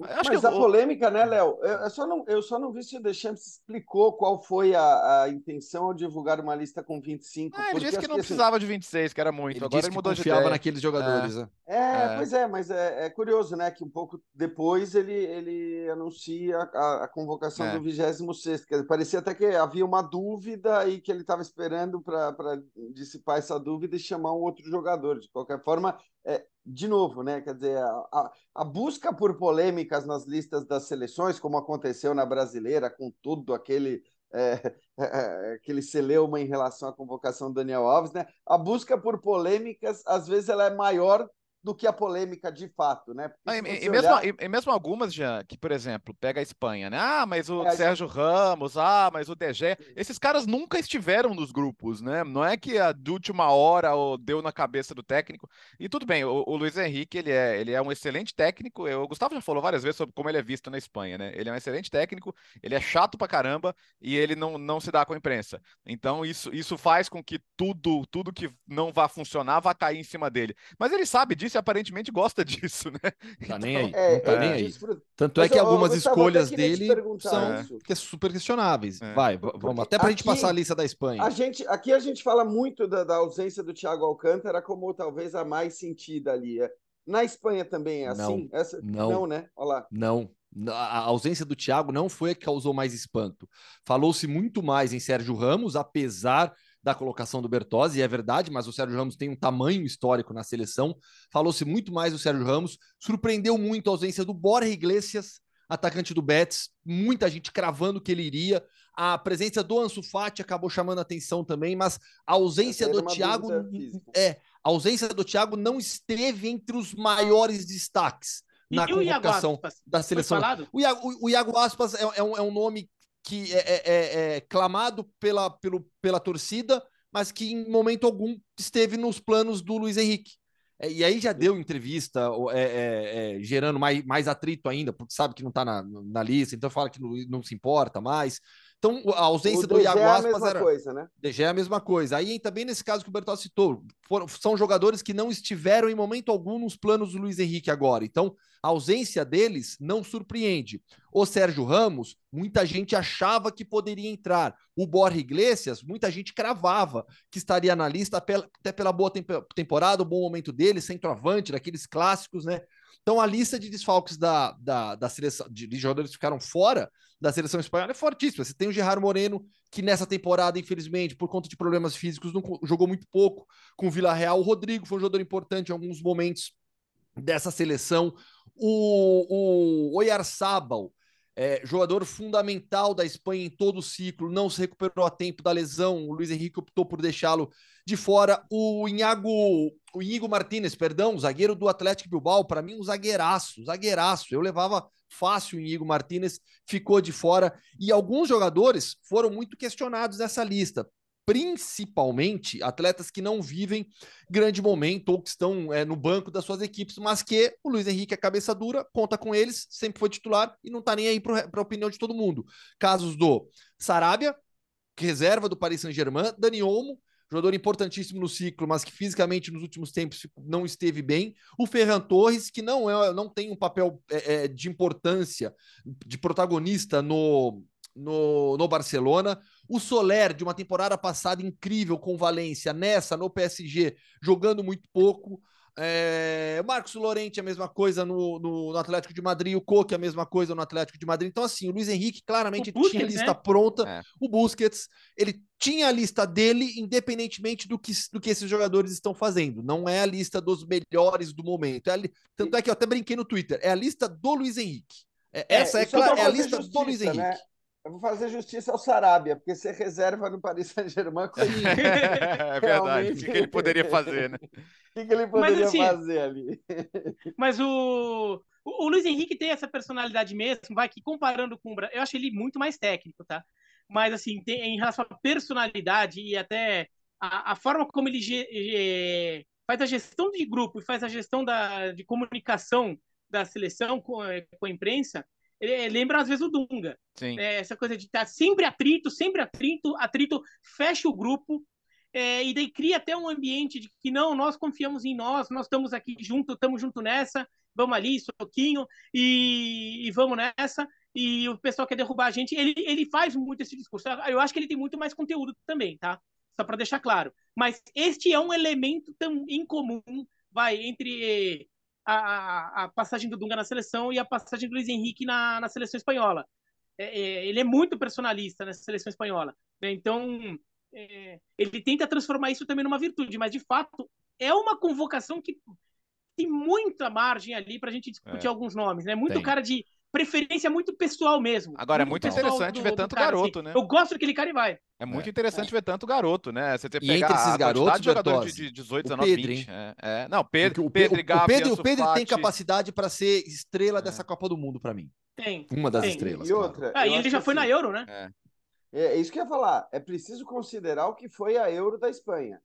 Acho Mas que a polêmica, né, Léo? Eu, eu só não, eu só não vi se o Deschamps explicou qual foi a, a intenção ao divulgar uma lista com 25. Ah, ele disse que não assim, precisava de 26, que era muito. Ele Agora disse ele que mudou de confiava ideia. naqueles jogadores. né? É, É. pois é, mas é, é curioso, né? Que um pouco depois ele, ele anuncia a, a convocação É. do 26. Quer dizer, parecia até que havia uma dúvida e que ele estava esperando para dissipar essa dúvida e chamar um outro jogador. De qualquer forma, é, de novo, né? Quer dizer, a, a- busca por polêmicas nas listas das seleções, como aconteceu na brasileira, com tudo aquele. é, é, aquele celeuma em relação à convocação do Daniel Alves, né? A busca por polêmicas, às vezes, ela é maior do que a polêmica de fato, né? E, e mesmo, olhar- e, e mesmo algumas, Jean, que, por exemplo, pega a Espanha, né? Ah, mas o É, Sérgio Ramos, ah, mas o Gea. Esses caras nunca estiveram nos grupos, né? Não é que a de última hora ou deu na cabeça do técnico. E tudo bem, o, o Luiz Henrique, ele é, ele é um excelente técnico. Eu- O Gustavo já falou várias vezes sobre como ele é visto na Espanha, né? Ele é um excelente técnico, ele é chato pra caramba e ele não, não se dá com a imprensa. Então, isso, isso faz com que tudo, tudo que não vá funcionar vá cair em cima dele. Mas ele sabe disso aparentemente gosta disso, né? Tá nem aí. É, não tá ele nem aí. desfruta- Tanto Mas, é que algumas escolhas dele são que- super questionáveis. É. Vai, vamos até pra gente aqui- passar a lista da Espanha. A gente, aqui a gente fala muito da, da ausência do Thiago Alcântara como talvez a mais sentida ali. É. Na Espanha também é Não, assim? Essa, não. né? Olha lá. Não. A a ausência do Thiago não foi a que causou mais espanto. Falou-se muito mais em Sérgio Ramos, apesar da colocação do Bertozzi, e é verdade, mas o Sérgio Ramos tem um tamanho histórico na seleção. Falou-se muito mais do Sérgio Ramos. Surpreendeu muito a ausência do Borja Iglesias, atacante do Betis. Muita gente cravando que ele iria. A presença do Ansu Fati acabou chamando a atenção também, mas a ausência do Thiago é, a ausência do Thiago não esteve entre os maiores destaques na e o Iago convocação da seleção. O Iago, o- o Iago Aspas é, é um, é um nome que é, é- é- é clamado pela, pelo, pela torcida, mas que em momento algum esteve nos planos do Luiz Henrique. É, e aí já deu entrevista é, é, é, gerando mais, mais atrito ainda, porque sabe que não está na, na lista, então fala que não, não se importa mais. Então a ausência do De Iago Gea é a Aspas mesma era. coisa, né? Gea é a mesma coisa. Aí entra bem nesse caso que o Bertol citou. Foram, são jogadores que não estiveram em momento algum nos planos do Luiz Henrique agora. Então, a ausência deles não surpreende. O Sérgio Ramos, muita gente achava que poderia entrar. O Borja Iglesias, muita gente cravava que estaria na lista até pela boa tempo- temporada, o bom momento dele, centroavante, daqueles clássicos, né? Então, a lista de desfalques da, da, da seleção, de, de jogadores que ficaram fora da seleção espanhola é fortíssima. Você tem o Gerard Moreno, que nessa temporada, infelizmente, por conta de problemas físicos, não jogou muito pouco com o Vila Real. O Rodrigo foi um jogador importante em alguns momentos dessa seleção. O, o Oyarzabal, é, jogador fundamental da Espanha em todo o ciclo, não se recuperou a tempo da lesão. O Luiz Henrique optou por deixá-lo de fora. O Inhago, o Inigo Martinez, perdão, zagueiro do Atlético Bilbao, para mim um zagueiraço, zagueiraço. Eu levava fácil o Inigo Martinez, ficou de fora. E alguns jogadores foram muito questionados nessa lista, principalmente atletas que não vivem grande momento ou que estão é, no banco das suas equipes, mas que o Luiz Henrique é cabeça dura, conta com eles, sempre foi titular e não tá nem aí para a opinião de todo mundo. Casos do Sarabia, reserva do Paris Saint-Germain, Dani Olmo, jogador importantíssimo no ciclo, mas que fisicamente nos últimos tempos não esteve bem. O Ferran Torres, que não, é, não tem um papel é, de importância, de protagonista no, no, no, Barcelona. O Soler, de uma temporada passada incrível com Valência, nessa, no PSG, jogando muito pouco. É, Marcos Lorente, a mesma coisa no, no, no, Atlético de Madrid, o Coque, a mesma coisa no Atlético de Madrid. Então, assim, o Luiz Henrique claramente Busquets, tinha a lista né? pronta. É. O Busquets, ele tinha a lista dele, independentemente do que, do que esses jogadores estão fazendo. Não é a lista dos melhores do momento. É li... Tanto é que eu até brinquei no Twitter, é a lista do Luiz Henrique. É, essa é, é, a lista justiça, do Luiz Henrique. Né? Eu vou fazer justiça ao Sarabia, porque você reserva no Paris Saint-Germain. é verdade. O que, que, ele poderia fazer, né? O que, que, ele poderia mas, assim, fazer ali? Mas o, o, o, Luiz Henrique tem essa personalidade mesmo, vai que comparando com o Brasil, eu acho ele muito mais técnico, tá? Mas assim, tem, em relação à personalidade e até a, a forma como ele ge, ge, faz a gestão de grupo e faz a gestão da, de comunicação da seleção com, com a imprensa, lembra às vezes o Dunga. É, essa coisa de estar sempre atrito, sempre atrito, atrito, fecha o grupo, é, e daí cria até um ambiente de que não, nós confiamos em nós, nós estamos aqui junto, estamos junto nessa, vamos ali, soquinho, e, e vamos nessa. E o pessoal quer derrubar a gente. Ele, ele faz muito esse discurso. Eu acho que ele tem muito mais conteúdo também, tá? Só para deixar claro. Mas este é um elemento tão incomum, vai, entre a, a, passagem do Dunga na seleção e a passagem do Luiz Henrique na, na seleção espanhola. É, é, ele é muito personalista na seleção espanhola. Né? Então, é, ele tenta transformar isso também numa virtude, mas de fato é uma convocação que tem muita margem ali para a gente discutir É. alguns nomes, né? Muito Tem. cara de preferência muito pessoal mesmo. Agora, é muito interessante ver tanto cara, garoto, assim. né? Eu gosto daquele cara e vai. É muito interessante ver tanto garoto, né? Você ter pegar entre esses garotos, de jogador de, Bertozzi, de 18, o 19, Pedro, 20. É, é. Não, Pedro, o, Pedro, Pe- e Gabi, o Pedro, o Pedro tem capacidade para ser estrela É. dessa Copa do Mundo para mim. Tem. Uma das Tem. estrelas. E claro. outra. Ah, eu e ele já foi assim, na Euro, né? É. É isso que eu ia falar. É preciso considerar o que foi a Euro da Espanha.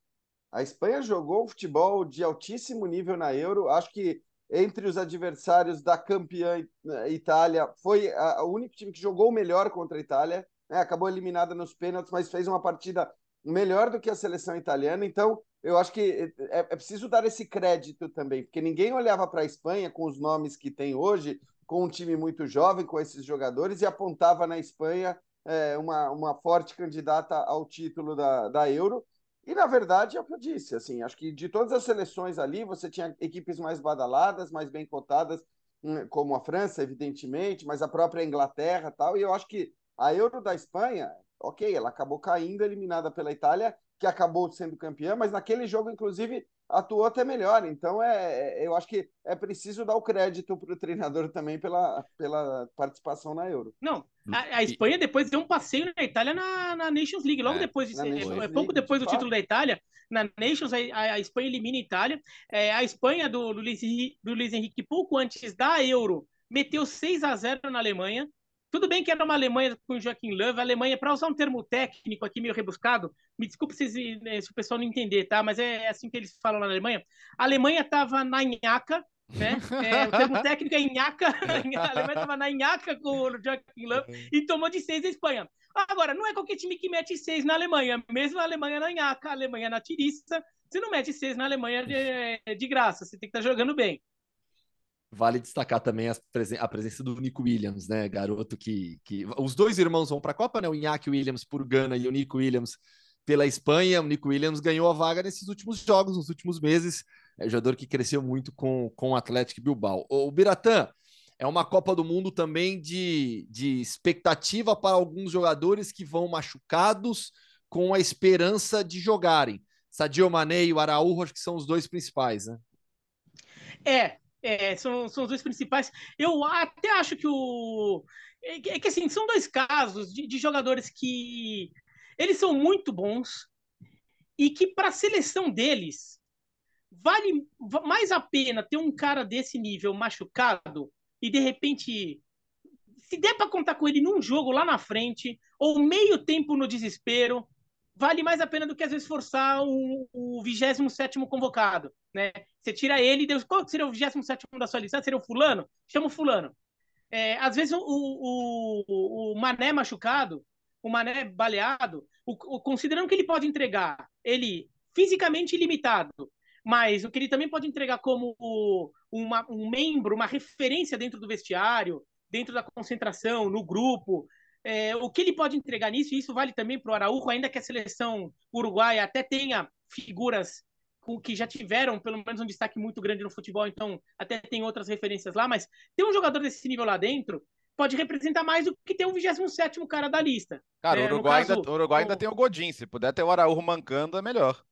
A Espanha jogou futebol de altíssimo nível na Euro. Acho que entre os adversários da campeã eh, Itália, foi o único time que jogou melhor contra a Itália. né? Acabou eliminada nos pênaltis, mas fez uma partida melhor do que a seleção italiana. Então, eu acho que é, é preciso dar esse crédito também, porque ninguém olhava para a Espanha com os nomes que tem hoje, com um time muito jovem, com esses jogadores, e apontava na Espanha é, uma, uma forte candidata ao título da, da Euro. E, na verdade, é o que eu disse, assim, acho que de todas as seleções ali, você tinha equipes mais badaladas, mais bem cotadas, hum, como a França, evidentemente, mas a própria Inglaterra tal, e eu acho que a Euro da Espanha, ok, ela acabou caindo, eliminada pela Itália, que acabou sendo campeã, mas naquele jogo, inclusive, atuou até melhor. Então, é, é- eu acho que é preciso dar o crédito para o treinador também pela, pela participação na Euro. Não, a, a Espanha depois deu um passeio na Itália na, na Nations League, logo É, depois é, é League, pouco depois de do título da Itália, na Nations a, a- a Espanha elimina a Itália. É, a Espanha do, do, Luiz, Henrique- do Luiz Henrique, pouco antes da Euro, meteu 6 a 0 na Alemanha. Tudo bem que era uma Alemanha com o Joaquim Löw, Alemanha, para usar um termo técnico aqui meio rebuscado, me desculpe se, se- se o pessoal não entender, tá? Mas é assim que eles falam na Alemanha. A Alemanha estava na nhaca, né? É, o termo técnico é nhaca. A Alemanha estava na nhaca com o Joaquim Löw e tomou de seis a Espanha. Agora, não é qualquer time que mete seis na Alemanha, mesmo a Alemanha na nhaca, a Alemanha na tiriça, você não mete seis na Alemanha de, de graça, você tem que estar jogando bem. Vale destacar também as presen- a presença do Nico Williams, né? Garoto que, que. Os dois irmãos vão para a Copa, né? O Iñaki Williams por Gana e o Nico Williams pela Espanha. O Nico Williams ganhou a vaga nesses últimos jogos, nos últimos meses. É um jogador que cresceu muito com, com o Atlético Bilbao. O Biratã é uma Copa do Mundo também de, de expectativa para alguns jogadores que vão machucados com a esperança de jogarem. Sadio Mané e o Araújo, acho que são os dois principais, né? É, é, são, são os dois principais. Eu até acho que o. É que, é que, assim, são dois casos de, de jogadores que eles são muito bons e que para a seleção deles vale va- mais a pena ter um cara desse nível machucado e de repente se der para contar com ele num jogo lá na frente ou meio tempo no desespero vale mais a pena do que às vezes forçar o, o 27 convocado, né? Você tira ele, Deus, qual seria o 27 da sua lista? Ah, Seria o fulano? Chama o fulano. É, às vezes o, o, o, Mané machucado, o Mané baleado, o, o- considerando que ele pode entregar, ele fisicamente limitado, mas o que ele também pode entregar como uma, um membro, uma referência dentro do vestiário, dentro da concentração, no grupo, é, o que ele pode entregar nisso, e isso vale também para o Araújo, ainda que a seleção uruguaia até tenha figuras com- que já tiveram pelo menos um destaque muito grande no futebol, então até tem outras referências lá, mas ter um jogador desse nível lá dentro pode representar mais do que ter o 27 cara da lista. Cara, É, o Uruguai, caso, ainda, o Uruguai ainda o- tem o Godin. Se puder ter o Araújo mancando, é melhor.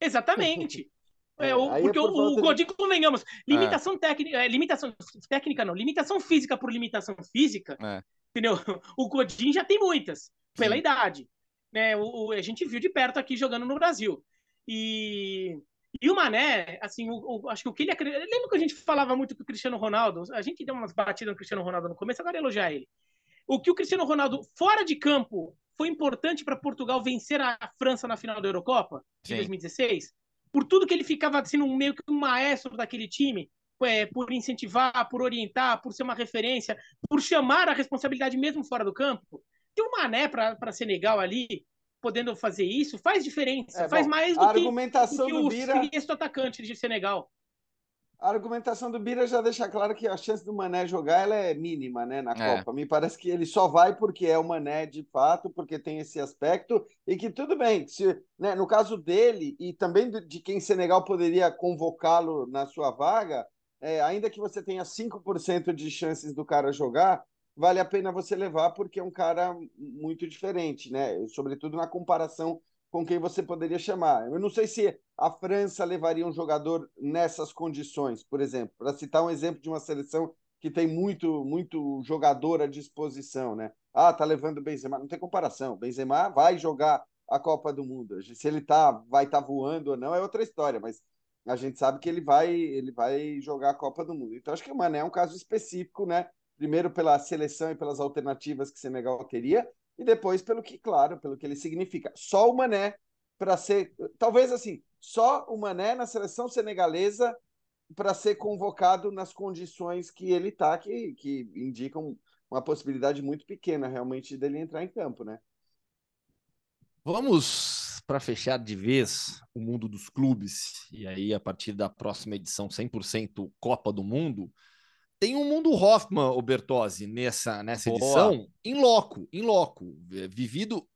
Exatamente. É, É, o- é porque por o, o de- Godin, convenhamos, limitação técnica, é, limitação técnica não, limitação física por limitação física, É. entendeu? O Godin já tem muitas, pela Sim. idade. Né? O, o- a gente viu de perto aqui jogando no Brasil. E, e o Mané, assim, o, o- acho que o que ele acredita. Lembra que a gente falava muito que o Cristiano Ronaldo, a gente deu umas batidas no Cristiano Ronaldo no começo, agora é elogiar ele. O que o Cristiano Ronaldo, fora de campo, foi importante para Portugal vencer a França na final da Eurocopa de Sim. 2016, por tudo que ele ficava sendo meio que um maestro daquele time, é, por incentivar, por orientar, por ser uma referência, por chamar a responsabilidade mesmo fora do campo. Ter o Mané para Senegal ali, podendo fazer isso, faz diferença. É, faz bom, mais do a que, argumentação do que do o Bira- sexto atacante de Senegal. A argumentação do Bira já deixa claro que a chance do Mané jogar ela é mínima, né, na É. Copa. Me parece que ele só vai porque é o Mané de fato, porque tem esse aspecto e que tudo bem. Se, né, no caso dele e também de quem Senegal poderia convocá-lo na sua vaga, é, ainda que você tenha 5% de chances do cara jogar, vale a pena você levar porque é um cara muito diferente, né? Sobretudo na comparação com quem você poderia chamar. Eu não sei se a França levaria um jogador nessas condições, por exemplo, para citar um exemplo de uma seleção que tem muito muito jogador à disposição, né? Ah, tá levando o Benzema, não tem comparação. Benzema vai jogar a Copa do Mundo. Se ele tá vai estar voando ou não é outra história, mas a gente sabe que ele vai ele vai jogar a Copa do Mundo. Então acho que o Mané é um caso específico, né? Primeiro pela seleção e pelas alternativas que Senegal teria e depois pelo que, claro, pelo que ele significa. Só o Mané para ser, talvez assim, só o Mané na seleção senegalesa para ser convocado nas condições que ele está, que, que indicam uma possibilidade muito pequena realmente dele entrar em campo, né? Vamos para fechar de vez o mundo dos clubes, e aí a partir da próxima edição 100% Copa do Mundo, tem um mundo Hoffman, o Bertozzi, nessa, nessa Boa. edição, em loco, em loco, eh, vivido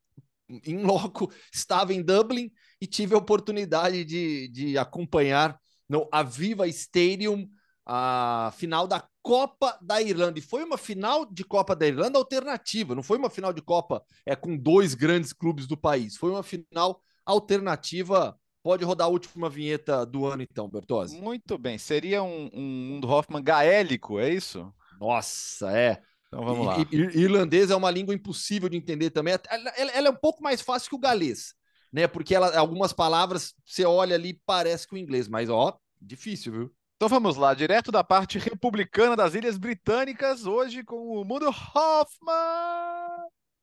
em loco, estava em Dublin e tive a oportunidade de, de acompanhar no Aviva Stadium a final da Copa da Irlanda. E foi uma final de Copa da Irlanda alternativa, não foi uma final de Copa é, com dois grandes clubes do país, foi uma final alternativa. Pode rodar a última vinheta do ano, então, Bertozzi. Muito bem. Seria um, um mundo Hoffman gaélico, é isso? Nossa, é. Então vamos lá. I- i- irlandês é uma língua impossível de entender também. Ela, ela- é um pouco mais fácil que o galês, né? Porque ela, algumas palavras você olha ali parece com o inglês, mas ó, difícil, viu? Então vamos lá, direto da parte republicana das Ilhas Britânicas, hoje com o mundo Hoffman.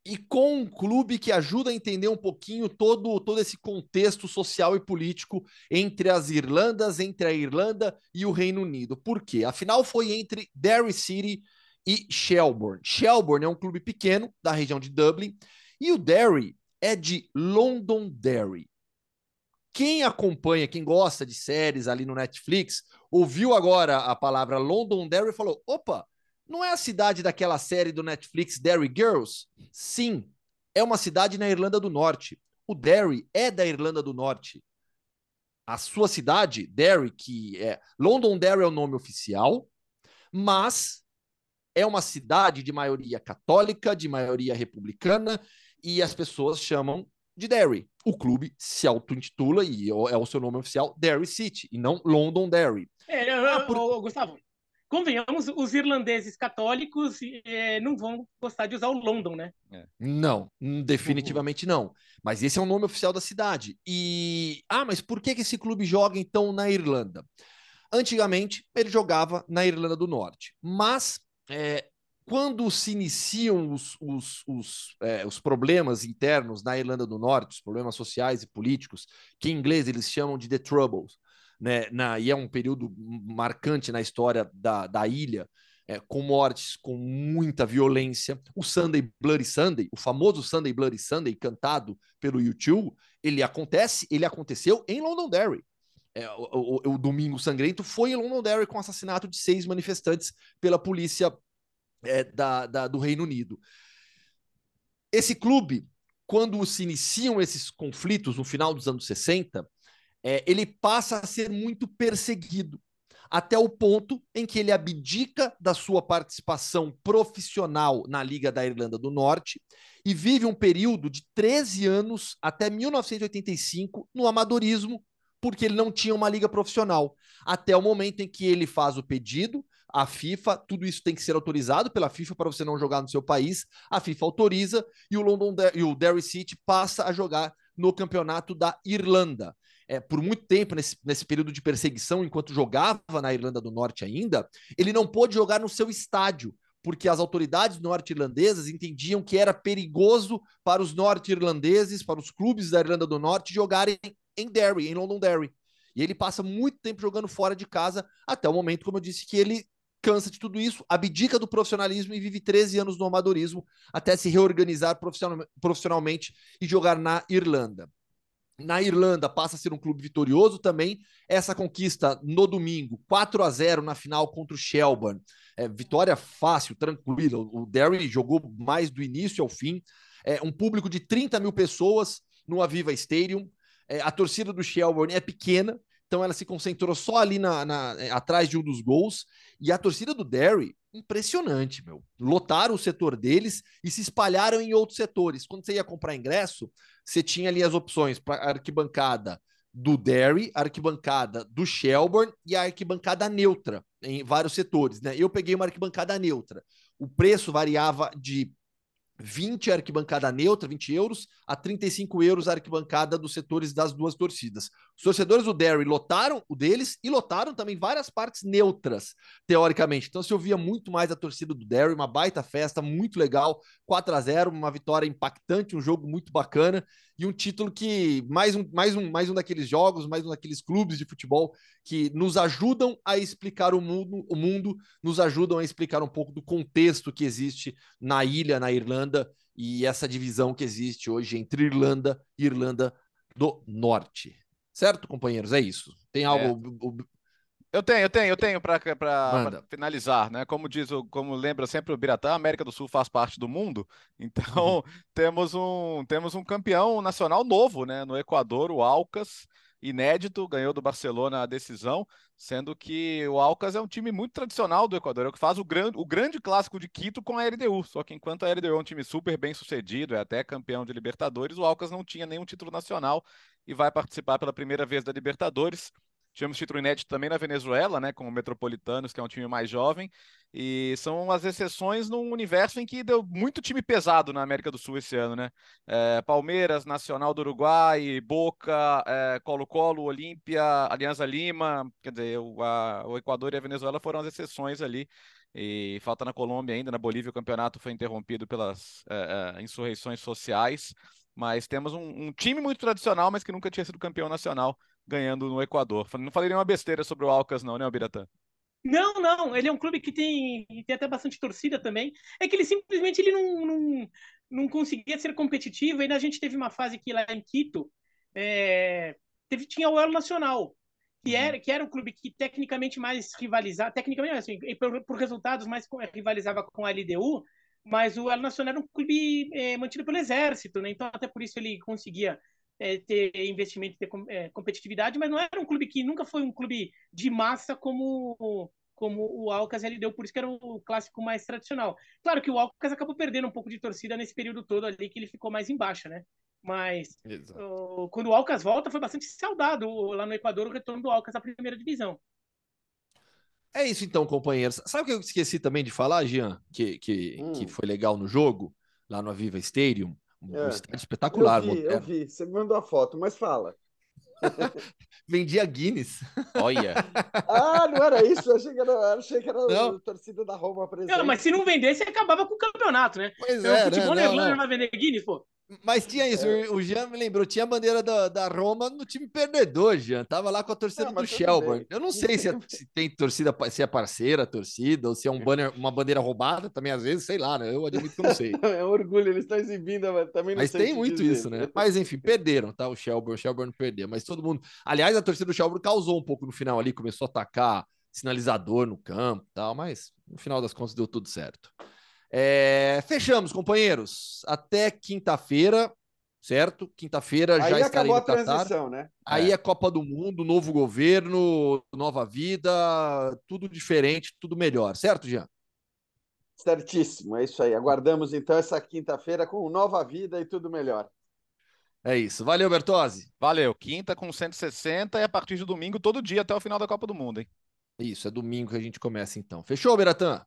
E com um clube que ajuda a entender um pouquinho todo, todo esse contexto social e político entre as Irlandas, entre a Irlanda e o Reino Unido. Por quê? A final foi entre Derry City e Shelbourne. Shelbourne é um clube pequeno da região de Dublin e o Derry é de Londonderry. Quem acompanha, quem gosta de séries ali no Netflix, ouviu agora a palavra Londonderry e falou: opa, não é a cidade daquela série do Netflix Derry Girls? Sim, é uma cidade na Irlanda do Norte. O Derry é da Irlanda do Norte. A sua cidade, Derry, que é Londonderry é o nome oficial, mas é uma cidade de maioria católica, de maioria republicana, e as pessoas chamam de Derry. O clube se auto-intitula, e é o seu nome oficial, Derry City, e não Londonderry. É, eu- Ah, por- Gustavo, convenhamos, os irlandeses católicos eh, não vão gostar de usar o London, né? Não, hum, definitivamente não. Mas esse é o nome oficial da cidade. E. Ah, mas por que, que esse clube joga então na Irlanda? Antigamente, ele jogava na Irlanda do Norte. Mas é, quando se iniciam os, os, os, é, os problemas internos na Irlanda do Norte, os problemas sociais e políticos, que em inglês eles chamam de The Troubles, né, na, e é um período marcante na história da, da ilha, é, com mortes, com muita violência. O Sunday Bloody Sunday, o famoso Sunday Bloody Sunday, cantado pelo YouTube, ele acontece, ele aconteceu em Londonderry. É, o, o, o, Domingo Sangrento foi em Londonderry com o assassinato de seis manifestantes pela polícia é, da, da, do Reino Unido. Esse clube, quando se iniciam esses conflitos no final dos anos 60, é, ele passa a ser muito perseguido até o ponto em que ele abdica da sua participação profissional na Liga da Irlanda do Norte e vive um período de 13 anos até 1985 no amadorismo, porque ele não tinha uma liga profissional. Até o momento em que ele faz o pedido à FIFA, tudo isso tem que ser autorizado pela FIFA para você não jogar no seu país. A FIFA autoriza e o London e o Derry City passa a jogar no campeonato da Irlanda é, por muito tempo, nesse, nesse período de perseguição, enquanto jogava na Irlanda do Norte ainda, ele não pôde jogar no seu estádio, porque as autoridades norte-irlandesas entendiam que era perigoso para os norte-irlandeses, para os clubes da Irlanda do Norte, jogarem em Derry, em Londonderry. E ele passa muito tempo jogando fora de casa, até o momento, como eu disse, que ele cansa de tudo isso, abdica do profissionalismo e vive 13 anos no amadorismo, até se reorganizar profissionalmente e jogar na Irlanda. Na Irlanda passa a ser um clube vitorioso também. Essa conquista no domingo, 4 a 0 na final contra o Shelburne. É, vitória fácil, tranquila. O Derry jogou mais do início ao fim. É, um público de 30 mil pessoas no Aviva Stadium. É, a torcida do Shelburne é pequena, então ela se concentrou só ali na, na, é, atrás de um dos gols. E a torcida do Derry, impressionante, meu. Lotaram o setor deles e se espalharam em outros setores. Quando você ia comprar ingresso, você tinha ali as opções para arquibancada do Derry, arquibancada do Shelburne e a arquibancada neutra em vários setores, né? Eu peguei uma arquibancada neutra. O preço variava de 20 a arquibancada neutra, 20 euros, a 35 euros a arquibancada dos setores das duas torcidas. Os torcedores do Derry lotaram o deles e lotaram também várias partes neutras, teoricamente. Então se ouvia muito mais a torcida do Derry, uma baita festa, muito legal, 4 a 0 uma vitória impactante, um jogo muito bacana e um título que mais um, mais um, mais um daqueles jogos, mais um daqueles clubes de futebol que nos ajudam a explicar o mundo, o mundo, nos ajudam a explicar um pouco do contexto que existe na ilha, na Irlanda e essa divisão que existe hoje entre Irlanda e Irlanda do Norte. Certo, companheiros? É isso. Tem algo. É. Eu tenho, eu tenho, eu tenho para finalizar, né? Como diz, o, como lembra sempre o Biratã, a América do Sul faz parte do mundo. Então, uhum. temos um temos um campeão nacional novo, né? No Equador, o Alcas, inédito, ganhou do Barcelona a decisão, sendo que o Alcas é um time muito tradicional do Equador, é o que faz o grande, o grande clássico de Quito com a LDU. Só que enquanto a LDU é um time super bem sucedido, é até campeão de Libertadores, o Alcas não tinha nenhum título nacional e vai participar pela primeira vez da Libertadores. Tivemos título inédito também na Venezuela, né, com o Metropolitanos, que é um time mais jovem, e são as exceções num universo em que deu muito time pesado na América do Sul esse ano, né? É, Palmeiras, Nacional do Uruguai, Boca, é, Colo-Colo, Olímpia, Alianza Lima, quer dizer, o, a, o Equador e a Venezuela foram as exceções ali. E falta na Colômbia ainda, na Bolívia o campeonato foi interrompido pelas é, é insurreições sociais. Mas temos um, um, time muito tradicional, mas que nunca tinha sido campeão nacional ganhando no Equador. Não falei nenhuma besteira sobre o Alcas, não, né, Biratã? Não, não, ele é um clube que tem, tem até bastante torcida também. É que ele simplesmente ele não, não, não conseguia ser competitivo. Ainda a gente teve uma fase aqui lá em Quito, é, teve, tinha o El Nacional, que uhum. era, que era um clube que tecnicamente mais rivalizava, tecnicamente assim, por, por resultados mais rivalizava com a LDU, mas o El Nacional era um clube é, mantido pelo exército, né? Então até por isso ele conseguia é, ter investimento, ter é, competitividade, mas não era um clube que nunca foi um clube de massa como como o Alcas ele deu, por isso que era o clássico mais tradicional. Claro que o Alcas acabou perdendo um pouco de torcida nesse período todo ali que ele ficou mais embaixo, né? Mas o, quando o Alcas volta, foi bastante saudado lá no Equador o retorno do Alcas à primeira divisão. É isso então, companheiros. Sabe o que eu esqueci também de falar, Jean, que, que, hum. que foi legal no jogo, lá no Aviva Stadium? Um é. estádio espetacular. Eu vi, eu vi, você me mandou a foto, mas fala. Vendia Guinness. Olha. ah, não era isso? Eu achei que era, achei que era a torcida da Roma presente. Não, mas se não vendesse, acabava com o campeonato, né? Pois então, é, futebol né? não, não vai vender Guinness, pô. Mas tinha isso, é. o Jean me lembrou, tinha a bandeira da, da Roma no time perdedor, Jean. Tava lá com a torcida não, do Shelburne. Eu não sei se, é, se, tem torcida, se é parceira a torcida, ou se é um banner, uma bandeira roubada também, às vezes, sei lá, né? Eu admito que eu não sei. é um orgulho, eles estão exibindo, mas também não Mas tem muito dizer. isso, né? Mas enfim, perderam, tá? O Shelburne, o Shelburne perdeu. Mas todo mundo. Aliás, a torcida do Shelburne causou um pouco no final ali, começou a atacar sinalizador no campo e tal, mas no final das contas deu tudo certo. É, fechamos, companheiros. Até quinta-feira certo? Quinta-feira já estarei no Catar. Transição, né? Aí é. é Copa do Mundo, novo governo, nova vida, tudo diferente, tudo melhor, certo, Jean? Certíssimo, é isso aí. Aguardamos então essa quinta-feira com nova vida e tudo melhor. É isso. Valeu, Bertozzi. Valeu. Quinta com 160 e a partir de domingo, todo dia até o final da Copa do Mundo, hein? Isso, é domingo que a gente começa então. Fechou, Beratã?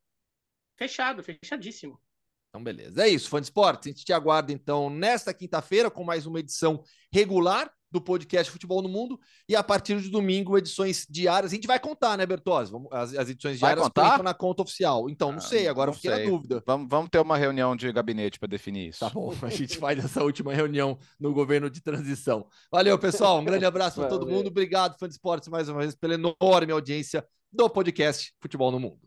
Fechado, fechadíssimo. Então, beleza. É isso, fã de esportes. A gente te aguarda, então, nesta quinta-feira, com mais uma edição regular do podcast Futebol no Mundo. E a partir de domingo, edições diárias. A gente vai contar, né, Bertozzi? As, as edições diárias contar? na conta oficial. Então, não ah, sei, agora não fiquei sei. na dúvida. Vamos, vamos ter uma reunião de gabinete para definir isso. Tá bom, a gente faz essa última reunião no governo de transição. Valeu, pessoal. Um grande abraço para todo mundo. Obrigado, fã de esportes, mais uma vez, pela enorme audiência do podcast Futebol no Mundo.